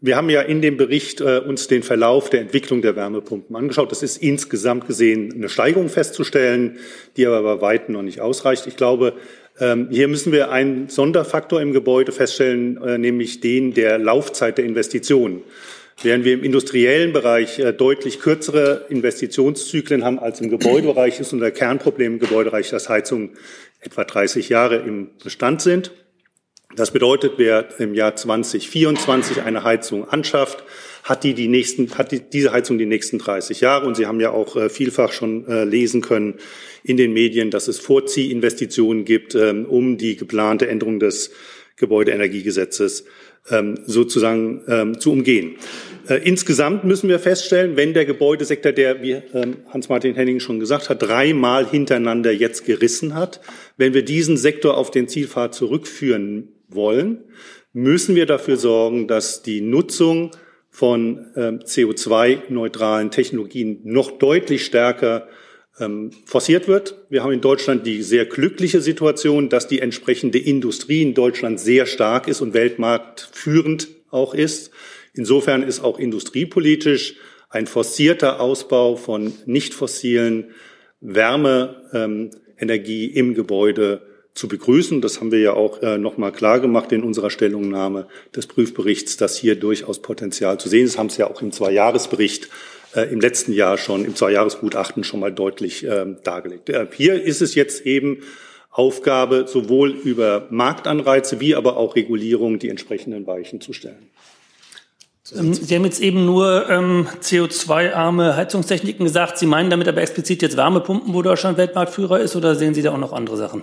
Speaker 14: wir haben ja in dem Bericht äh, uns den Verlauf der Entwicklung der Wärmepumpen angeschaut. Das ist insgesamt gesehen eine Steigerung festzustellen, die aber bei weitem noch nicht ausreicht. Ich glaube, ähm, hier müssen wir einen Sonderfaktor im Gebäude feststellen, äh, nämlich den der Laufzeit der Investitionen. Während wir im industriellen Bereich äh, deutlich kürzere Investitionszyklen haben als im Gebäudebereich, ist unser Kernproblem im Gebäudebereich, dass Heizungen etwa 30 Jahre im Bestand sind. Das bedeutet, wer im Jahr 2024 eine Heizung anschafft, hat die, die nächsten, hat die, diese Heizung die nächsten 30 Jahre. Und Sie haben ja auch äh, vielfach schon äh, lesen können in den Medien, dass es Vorziehinvestitionen gibt, ähm, um die geplante Änderung des Gebäudeenergiegesetzes ähm, sozusagen ähm, zu umgehen. Äh, insgesamt müssen wir feststellen, wenn der Gebäudesektor, der, wie ähm, Hans-Martin Henning schon gesagt hat, dreimal hintereinander jetzt gerissen hat, wenn wir diesen Sektor auf den Zielpfad zurückführen wollen, müssen wir dafür sorgen, dass die Nutzung von ähm, CO2-neutralen Technologien noch deutlich stärker ähm, forciert wird. Wir haben in Deutschland die sehr glückliche Situation, dass die entsprechende Industrie in Deutschland sehr stark ist und weltmarktführend auch ist. Insofern ist auch industriepolitisch ein forcierter Ausbau von nicht fossilen Wärmeenergie im Gebäude zu begrüßen. Das haben wir ja auch äh, nochmal klar gemacht in unserer Stellungnahme des Prüfberichts, dass hier durchaus Potenzial zu sehen ist. Haben es ja auch im Zweijahresbericht äh, im letzten Jahr schon, im Zweijahresgutachten schon mal deutlich äh, dargelegt. Äh, hier ist es jetzt eben Aufgabe, sowohl über Marktanreize wie aber auch Regulierung die entsprechenden Weichen zu stellen.
Speaker 15: Ähm, Sie haben jetzt eben nur ähm, CO2-arme Heizungstechniken gesagt. Sie meinen damit aber explizit jetzt Wärmepumpen, wo Deutschland Weltmarktführer ist, oder sehen Sie da auch noch andere Sachen?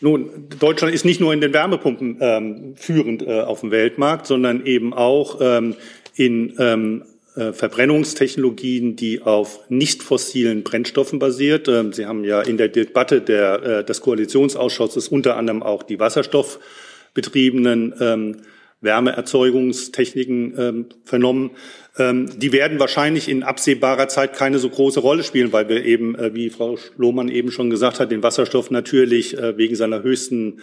Speaker 14: Nun, Deutschland ist nicht nur in den Wärmepumpen ähm, führend äh, auf dem Weltmarkt, sondern eben auch ähm, in ähm, äh, Verbrennungstechnologien, die auf nicht fossilen Brennstoffen basiert. Ähm, Sie haben ja in der Debatte der, äh, des Koalitionsausschusses unter anderem auch die wasserstoffbetriebenen ähm, Wärmeerzeugungstechniken ähm, vernommen. Ähm, die werden wahrscheinlich in absehbarer Zeit keine so große Rolle spielen, weil wir eben, äh, wie Frau Lohmann eben schon gesagt hat, den Wasserstoff natürlich äh, wegen seiner höchsten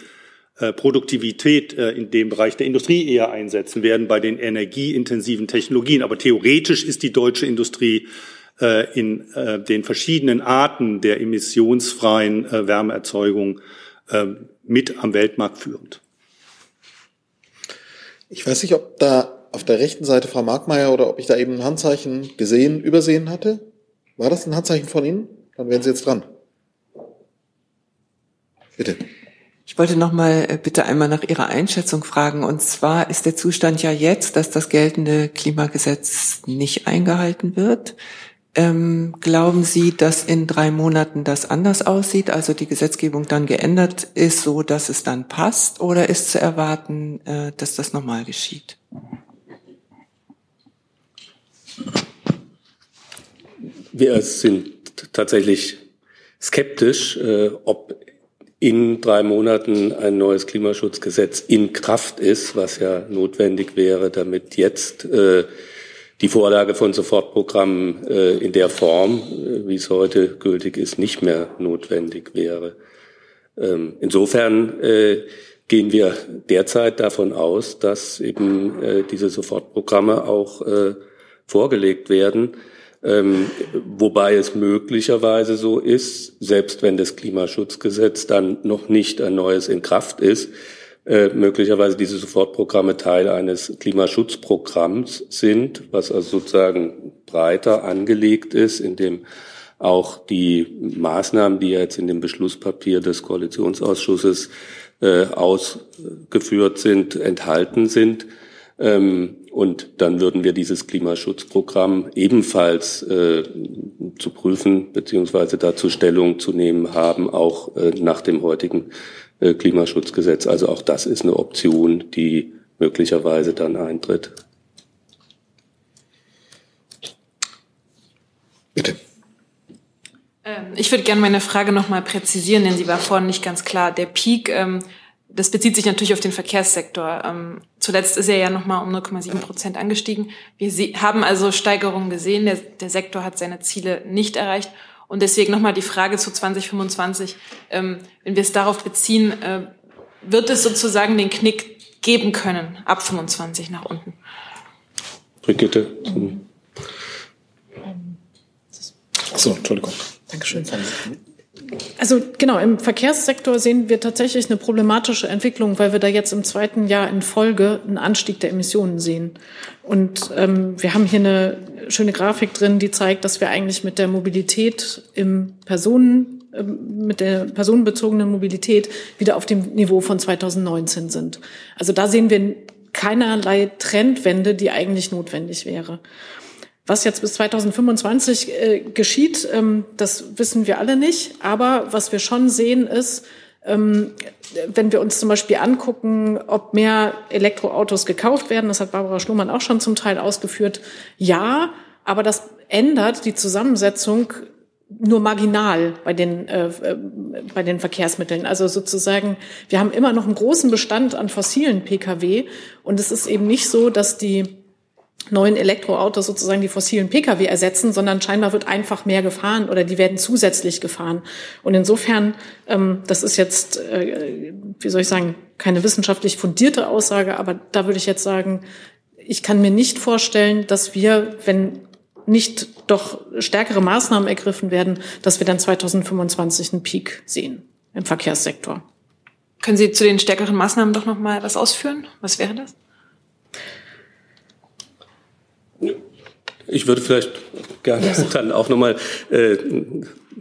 Speaker 14: äh, Produktivität in dem Bereich der Industrie eher einsetzen werden bei den energieintensiven Technologien. Aber theoretisch ist die deutsche Industrie in den verschiedenen Arten der emissionsfreien Wärmeerzeugung mit am Weltmarkt führend.
Speaker 1: Ich weiß nicht, ob da auf der rechten Seite Frau Markmeier oder ob ich da eben ein Handzeichen gesehen, übersehen hatte. War das ein Handzeichen von Ihnen? Dann wären Sie jetzt dran. Bitte.
Speaker 16: Ich wollte noch mal äh, bitte einmal nach Ihrer Einschätzung fragen. Und zwar ist der Zustand ja jetzt, dass das geltende Klimagesetz nicht eingehalten wird. Ähm, glauben Sie, dass in drei Monaten das anders aussieht, also die Gesetzgebung dann geändert ist, so dass es dann passt, oder ist zu erwarten, äh, dass das normal geschieht?
Speaker 2: Wir sind tatsächlich skeptisch, äh, ob in drei Monaten ein neues Klimaschutzgesetz in Kraft ist, was ja notwendig wäre, damit jetzt äh, die Vorlage von Sofortprogrammen äh, in der Form, äh, wie es heute gültig ist, nicht mehr notwendig wäre. Ähm, insofern äh, gehen wir derzeit davon aus, dass eben äh, diese Sofortprogramme auch äh, vorgelegt werden. Ähm, wobei es möglicherweise so ist, selbst wenn das Klimaschutzgesetz dann noch nicht ein neues in Kraft ist, äh, möglicherweise diese Sofortprogramme Teil eines Klimaschutzprogramms sind, was also sozusagen breiter angelegt ist, in dem auch die Maßnahmen, die jetzt in dem Beschlusspapier des Koalitionsausschusses äh, ausgeführt sind, enthalten sind. Ähm, und dann würden wir dieses Klimaschutzprogramm ebenfalls äh, zu prüfen beziehungsweise dazu Stellung zu nehmen haben, auch äh, nach dem heutigen äh, Klimaschutzgesetz. Also auch das ist eine Option, die möglicherweise dann eintritt.
Speaker 1: Bitte.
Speaker 13: Ähm, ich würde gerne meine Frage nochmal präzisieren, denn sie war vorhin nicht ganz klar. Der Peak, ähm, das bezieht sich natürlich auf den Verkehrssektor. Ähm, zuletzt ist er ja nochmal um 0,7 Prozent angestiegen. Wir haben also Steigerungen gesehen. Der, der Sektor hat seine Ziele nicht erreicht. Und deswegen nochmal die Frage zu 2025, ähm, wenn wir es darauf beziehen, äh, wird es sozusagen den Knick geben können, ab 25 nach unten?
Speaker 2: Brigitte.
Speaker 1: So, Entschuldigung. Dankeschön.
Speaker 5: Also genau, im Verkehrssektor sehen wir tatsächlich eine problematische Entwicklung, weil wir da jetzt im zweiten Jahr in Folge einen Anstieg der Emissionen sehen. Und ähm, wir haben hier eine schöne Grafik drin, die zeigt, dass wir eigentlich mit der Mobilität im Personen, äh, mit der personenbezogenen Mobilität wieder auf dem Niveau von 2019 sind. Also da sehen wir keinerlei Trendwende, die eigentlich notwendig wäre. Was jetzt bis 2025 äh, geschieht, ähm, das wissen wir alle nicht. Aber was wir schon sehen ist, Ähm, wenn wir uns zum Beispiel angucken, ob mehr Elektroautos gekauft werden, das hat Barbara Schlumann auch schon zum Teil ausgeführt, ja, aber das ändert die Zusammensetzung nur marginal bei den, äh, äh, bei den Verkehrsmitteln. Also sozusagen, wir haben immer noch einen großen Bestand an fossilen Pkw und es ist eben nicht so, dass die neuen Elektroautos sozusagen die fossilen Pkw ersetzen, sondern scheinbar wird einfach mehr gefahren oder die werden zusätzlich gefahren. Und insofern, ähm, das ist jetzt, äh, wie soll ich sagen, keine wissenschaftlich fundierte Aussage, aber da würde ich jetzt sagen, ich kann mir nicht vorstellen, dass wir, wenn nicht doch stärkere Maßnahmen ergriffen werden, dass wir dann 2025 einen Peak sehen im Verkehrssektor.
Speaker 13: Können Sie zu den stärkeren Maßnahmen doch noch mal was ausführen? Was wäre das?
Speaker 2: Ich würde vielleicht gerne dann auch nochmal äh,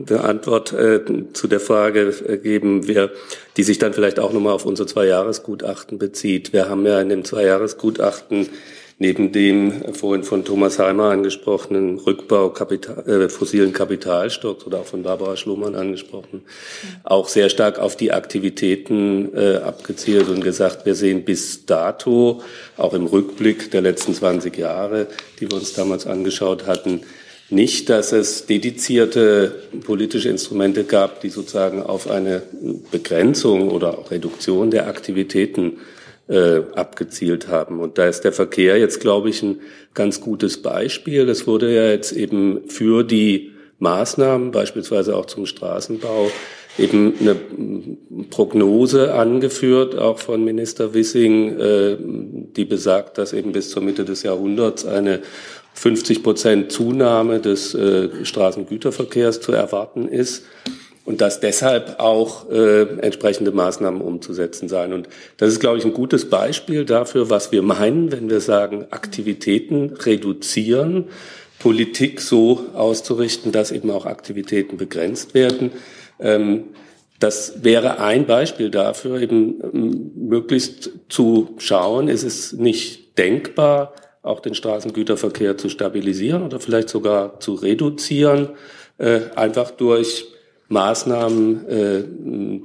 Speaker 2: eine Antwort äh, zu der Frage äh, geben, wer, die sich dann vielleicht auch nochmal auf unser Zweijahresgutachten bezieht. Wir haben ja in dem Zweijahresgutachten neben dem vorhin von Thomas Heimer angesprochenen Rückbau Kapital, äh, fossilen Kapitalstocks oder auch von Barbara Schlumann angesprochen, auch sehr stark auf die Aktivitäten äh, abgezielt und gesagt, wir sehen bis dato, auch im Rückblick der letzten 20 Jahre, die wir uns damals angeschaut hatten, nicht, dass es dedizierte politische Instrumente gab, die sozusagen auf eine Begrenzung oder auch Reduktion der Aktivitäten äh, abgezielt haben. Und da ist der Verkehr jetzt, glaube ich, ein ganz gutes Beispiel. Das wurde ja jetzt eben für die Maßnahmen, beispielsweise auch zum Straßenbau, eben eine Prognose angeführt, auch von Minister Wissing, äh, die besagt, dass eben bis zur Mitte des Jahrhunderts eine 50 Prozent Zunahme des äh, Straßengüterverkehrs zu erwarten ist und dass deshalb auch äh, entsprechende Maßnahmen umzusetzen seien. Und das ist, glaube ich, ein gutes Beispiel dafür, was wir meinen, wenn wir sagen, Aktivitäten reduzieren, Politik so auszurichten, dass eben auch Aktivitäten begrenzt werden. Ähm, das wäre ein Beispiel dafür, eben ähm, möglichst zu schauen, ist es nicht denkbar, auch den Straßengüterverkehr zu stabilisieren oder vielleicht sogar zu reduzieren, äh, einfach durch Maßnahmen, äh,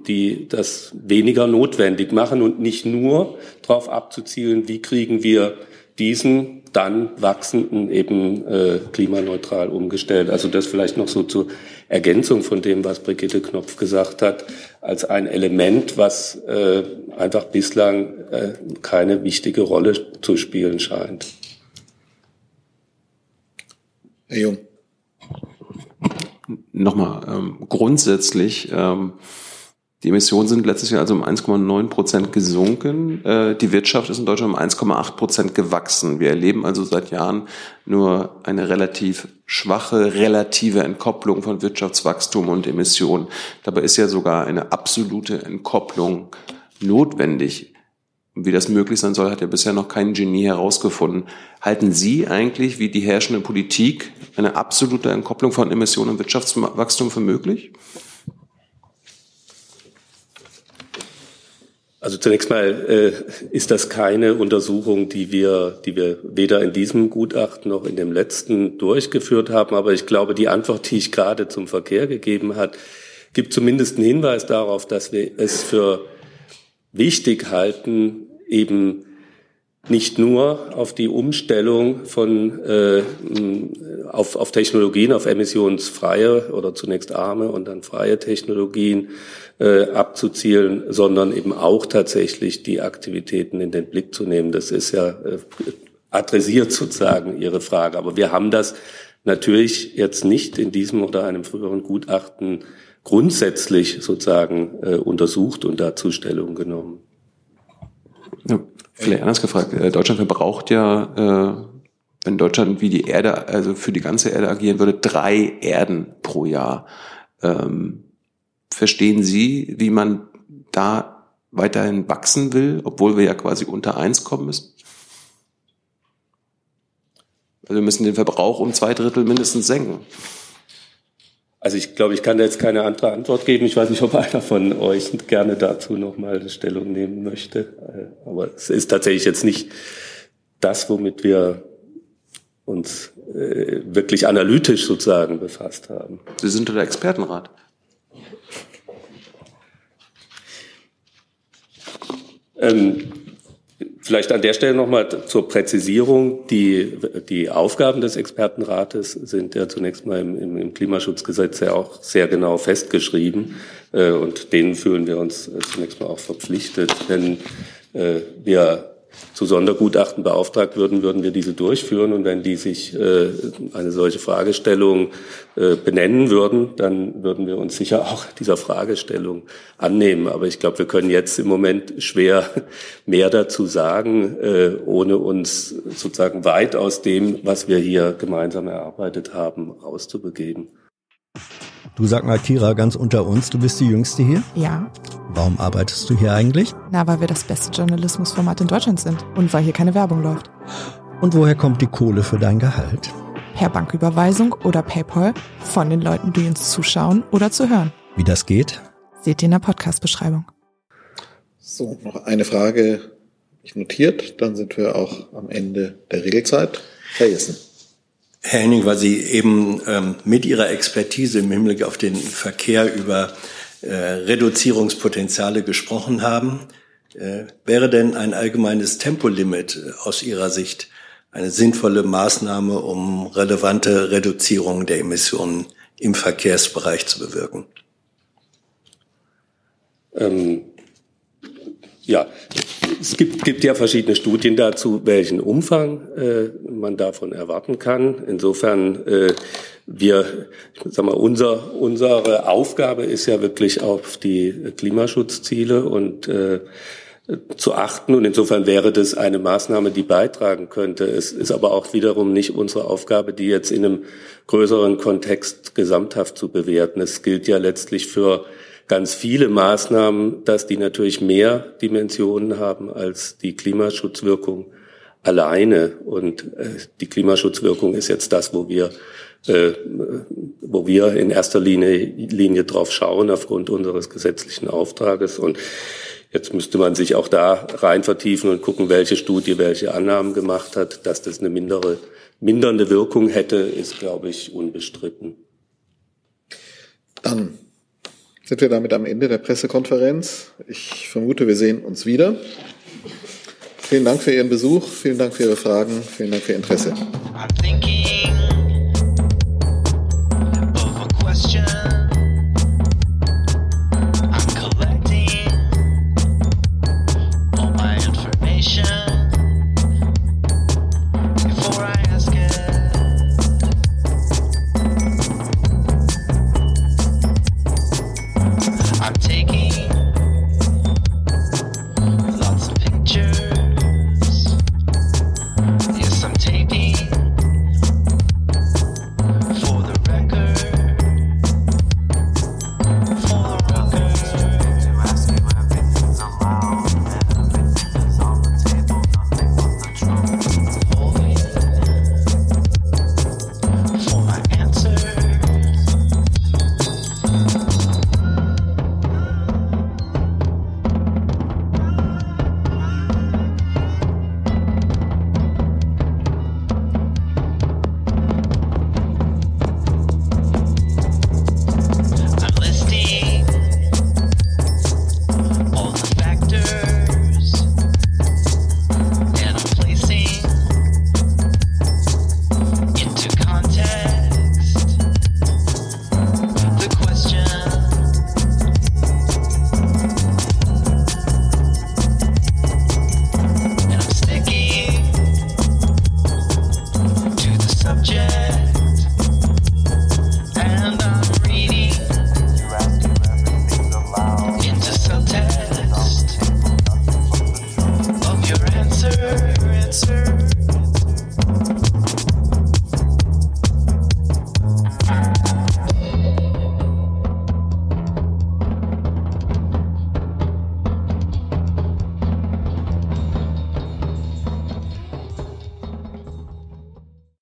Speaker 2: die das weniger notwendig machen und nicht nur darauf abzuzielen, wie kriegen wir diesen dann wachsenden eben äh, klimaneutral umgestellt. Also das vielleicht noch so zur Ergänzung von dem, was Brigitte Knopf gesagt hat, als ein Element, was äh, einfach bislang äh, keine wichtige Rolle zu spielen scheint.
Speaker 4: Herr Jung nochmal ähm, grundsätzlich, ähm, die Emissionen sind letztes Jahr also um 1,9 Prozent gesunken. Äh, die Wirtschaft ist in Deutschland um 1,8 Prozent gewachsen. Wir erleben also seit Jahren nur eine relativ schwache relative Entkopplung von Wirtschaftswachstum und Emissionen. Dabei ist ja sogar eine absolute Entkopplung notwendig. Wie das möglich sein soll, hat ja bisher noch kein Genie herausgefunden. Halten Sie eigentlich, wie die herrschende Politik, eine absolute Entkopplung von Emissionen und Wirtschaftswachstum für möglich?
Speaker 2: Also zunächst mal äh, ist das keine Untersuchung, die wir, die wir weder in diesem Gutachten noch in dem letzten durchgeführt haben. Aber ich glaube, die Antwort, die ich gerade zum Verkehr gegeben hat, gibt zumindest einen Hinweis darauf, dass wir es für wichtig halten, eben nicht nur auf die Umstellung von äh, auf, auf Technologien, auf emissionsfreie oder zunächst arme und dann freie Technologien äh, abzuzielen, sondern eben auch tatsächlich die Aktivitäten in den Blick zu nehmen. Das ist ja äh, adressiert sozusagen Ihre Frage. Aber wir haben das natürlich jetzt nicht in diesem oder einem früheren Gutachten grundsätzlich sozusagen äh, untersucht und dazu Stellung genommen.
Speaker 4: Ja, vielleicht anders gefragt. Äh, Deutschland verbraucht ja, äh, wenn Deutschland wie die Erde, also für die ganze Erde agieren würde, drei Erden pro Jahr. Ähm, verstehen Sie, wie man da weiterhin wachsen will, obwohl wir ja quasi unter eins kommen müssen? Also wir müssen den Verbrauch um zwei Drittel mindestens senken.
Speaker 2: Also ich glaube, ich kann da jetzt keine andere Antwort geben. Ich weiß nicht, ob einer von euch gerne dazu nochmal eine Stellung nehmen möchte. Äh, aber es ist tatsächlich jetzt nicht das, womit wir uns äh, wirklich analytisch sozusagen befasst haben.
Speaker 4: Sie sind der Expertenrat.
Speaker 2: Ähm, Vielleicht an der Stelle nochmal zur Präzisierung. Die, die Aufgaben des Expertenrates sind ja zunächst mal im, im Klimaschutzgesetz ja auch sehr genau festgeschrieben. Äh, und denen fühlen wir uns zunächst mal auch verpflichtet. Denn äh, wir zu Sondergutachten beauftragt würden, würden wir diese durchführen. Und wenn die sich äh, eine solche Fragestellung äh, benennen würden, dann würden wir uns sicher auch dieser Fragestellung annehmen. Aber ich glaube, wir können jetzt im Moment schwer mehr dazu sagen, äh, ohne uns sozusagen weit aus dem, was wir hier gemeinsam erarbeitet haben, auszubegeben.
Speaker 17: Du sag mal, Kira, ganz unter uns, du bist die Jüngste hier?
Speaker 18: Ja.
Speaker 17: Warum arbeitest du hier eigentlich?
Speaker 18: Na, weil wir das beste Journalismusformat in Deutschland sind und weil hier keine Werbung läuft.
Speaker 17: Und woher kommt die Kohle für dein Gehalt?
Speaker 18: Per Banküberweisung oder PayPal von den Leuten, die uns zuschauen oder zu hören.
Speaker 17: Wie das geht?
Speaker 18: Seht ihr in der Podcast-Beschreibung.
Speaker 1: So, noch eine Frage ich notiert, dann sind wir auch am Ende der Regelzeit. Herr Jessen.
Speaker 8: Herr Henning, weil Sie eben ähm, mit Ihrer Expertise im Hinblick auf den Verkehr über äh, Reduzierungspotenziale gesprochen haben, äh, wäre denn ein allgemeines Tempolimit äh, aus Ihrer Sicht eine sinnvolle Maßnahme, um relevante Reduzierungen der Emissionen im Verkehrsbereich zu bewirken?
Speaker 2: Ähm, ja, es gibt, gibt ja verschiedene Studien dazu, welchen Umfang äh, man davon erwarten kann. Insofern, äh, wir, ich sag mal, unser, unsere Aufgabe ist ja wirklich auf die Klimaschutzziele und äh, zu achten. Und insofern wäre das eine Maßnahme, die beitragen könnte. Es ist aber auch wiederum nicht unsere Aufgabe, die jetzt in einem größeren Kontext gesamthaft zu bewerten. Es gilt ja letztlich für ganz viele Maßnahmen, dass die natürlich mehr Dimensionen haben als die Klimaschutzwirkung alleine. Und äh, die Klimaschutzwirkung ist jetzt das, wo wir äh, wo wir in erster Linie, Linie drauf schauen aufgrund unseres gesetzlichen Auftrages. Und jetzt müsste man sich auch da rein vertiefen und gucken, welche Studie welche Annahmen gemacht hat. Dass das eine mindere, mindernde Wirkung hätte, ist, glaube ich, unbestritten.
Speaker 1: Dann sind wir damit am Ende der Pressekonferenz. Ich vermute, wir sehen uns wieder. Vielen Dank für Ihren Besuch, vielen Dank für Ihre Fragen, vielen Dank für Ihr Interesse.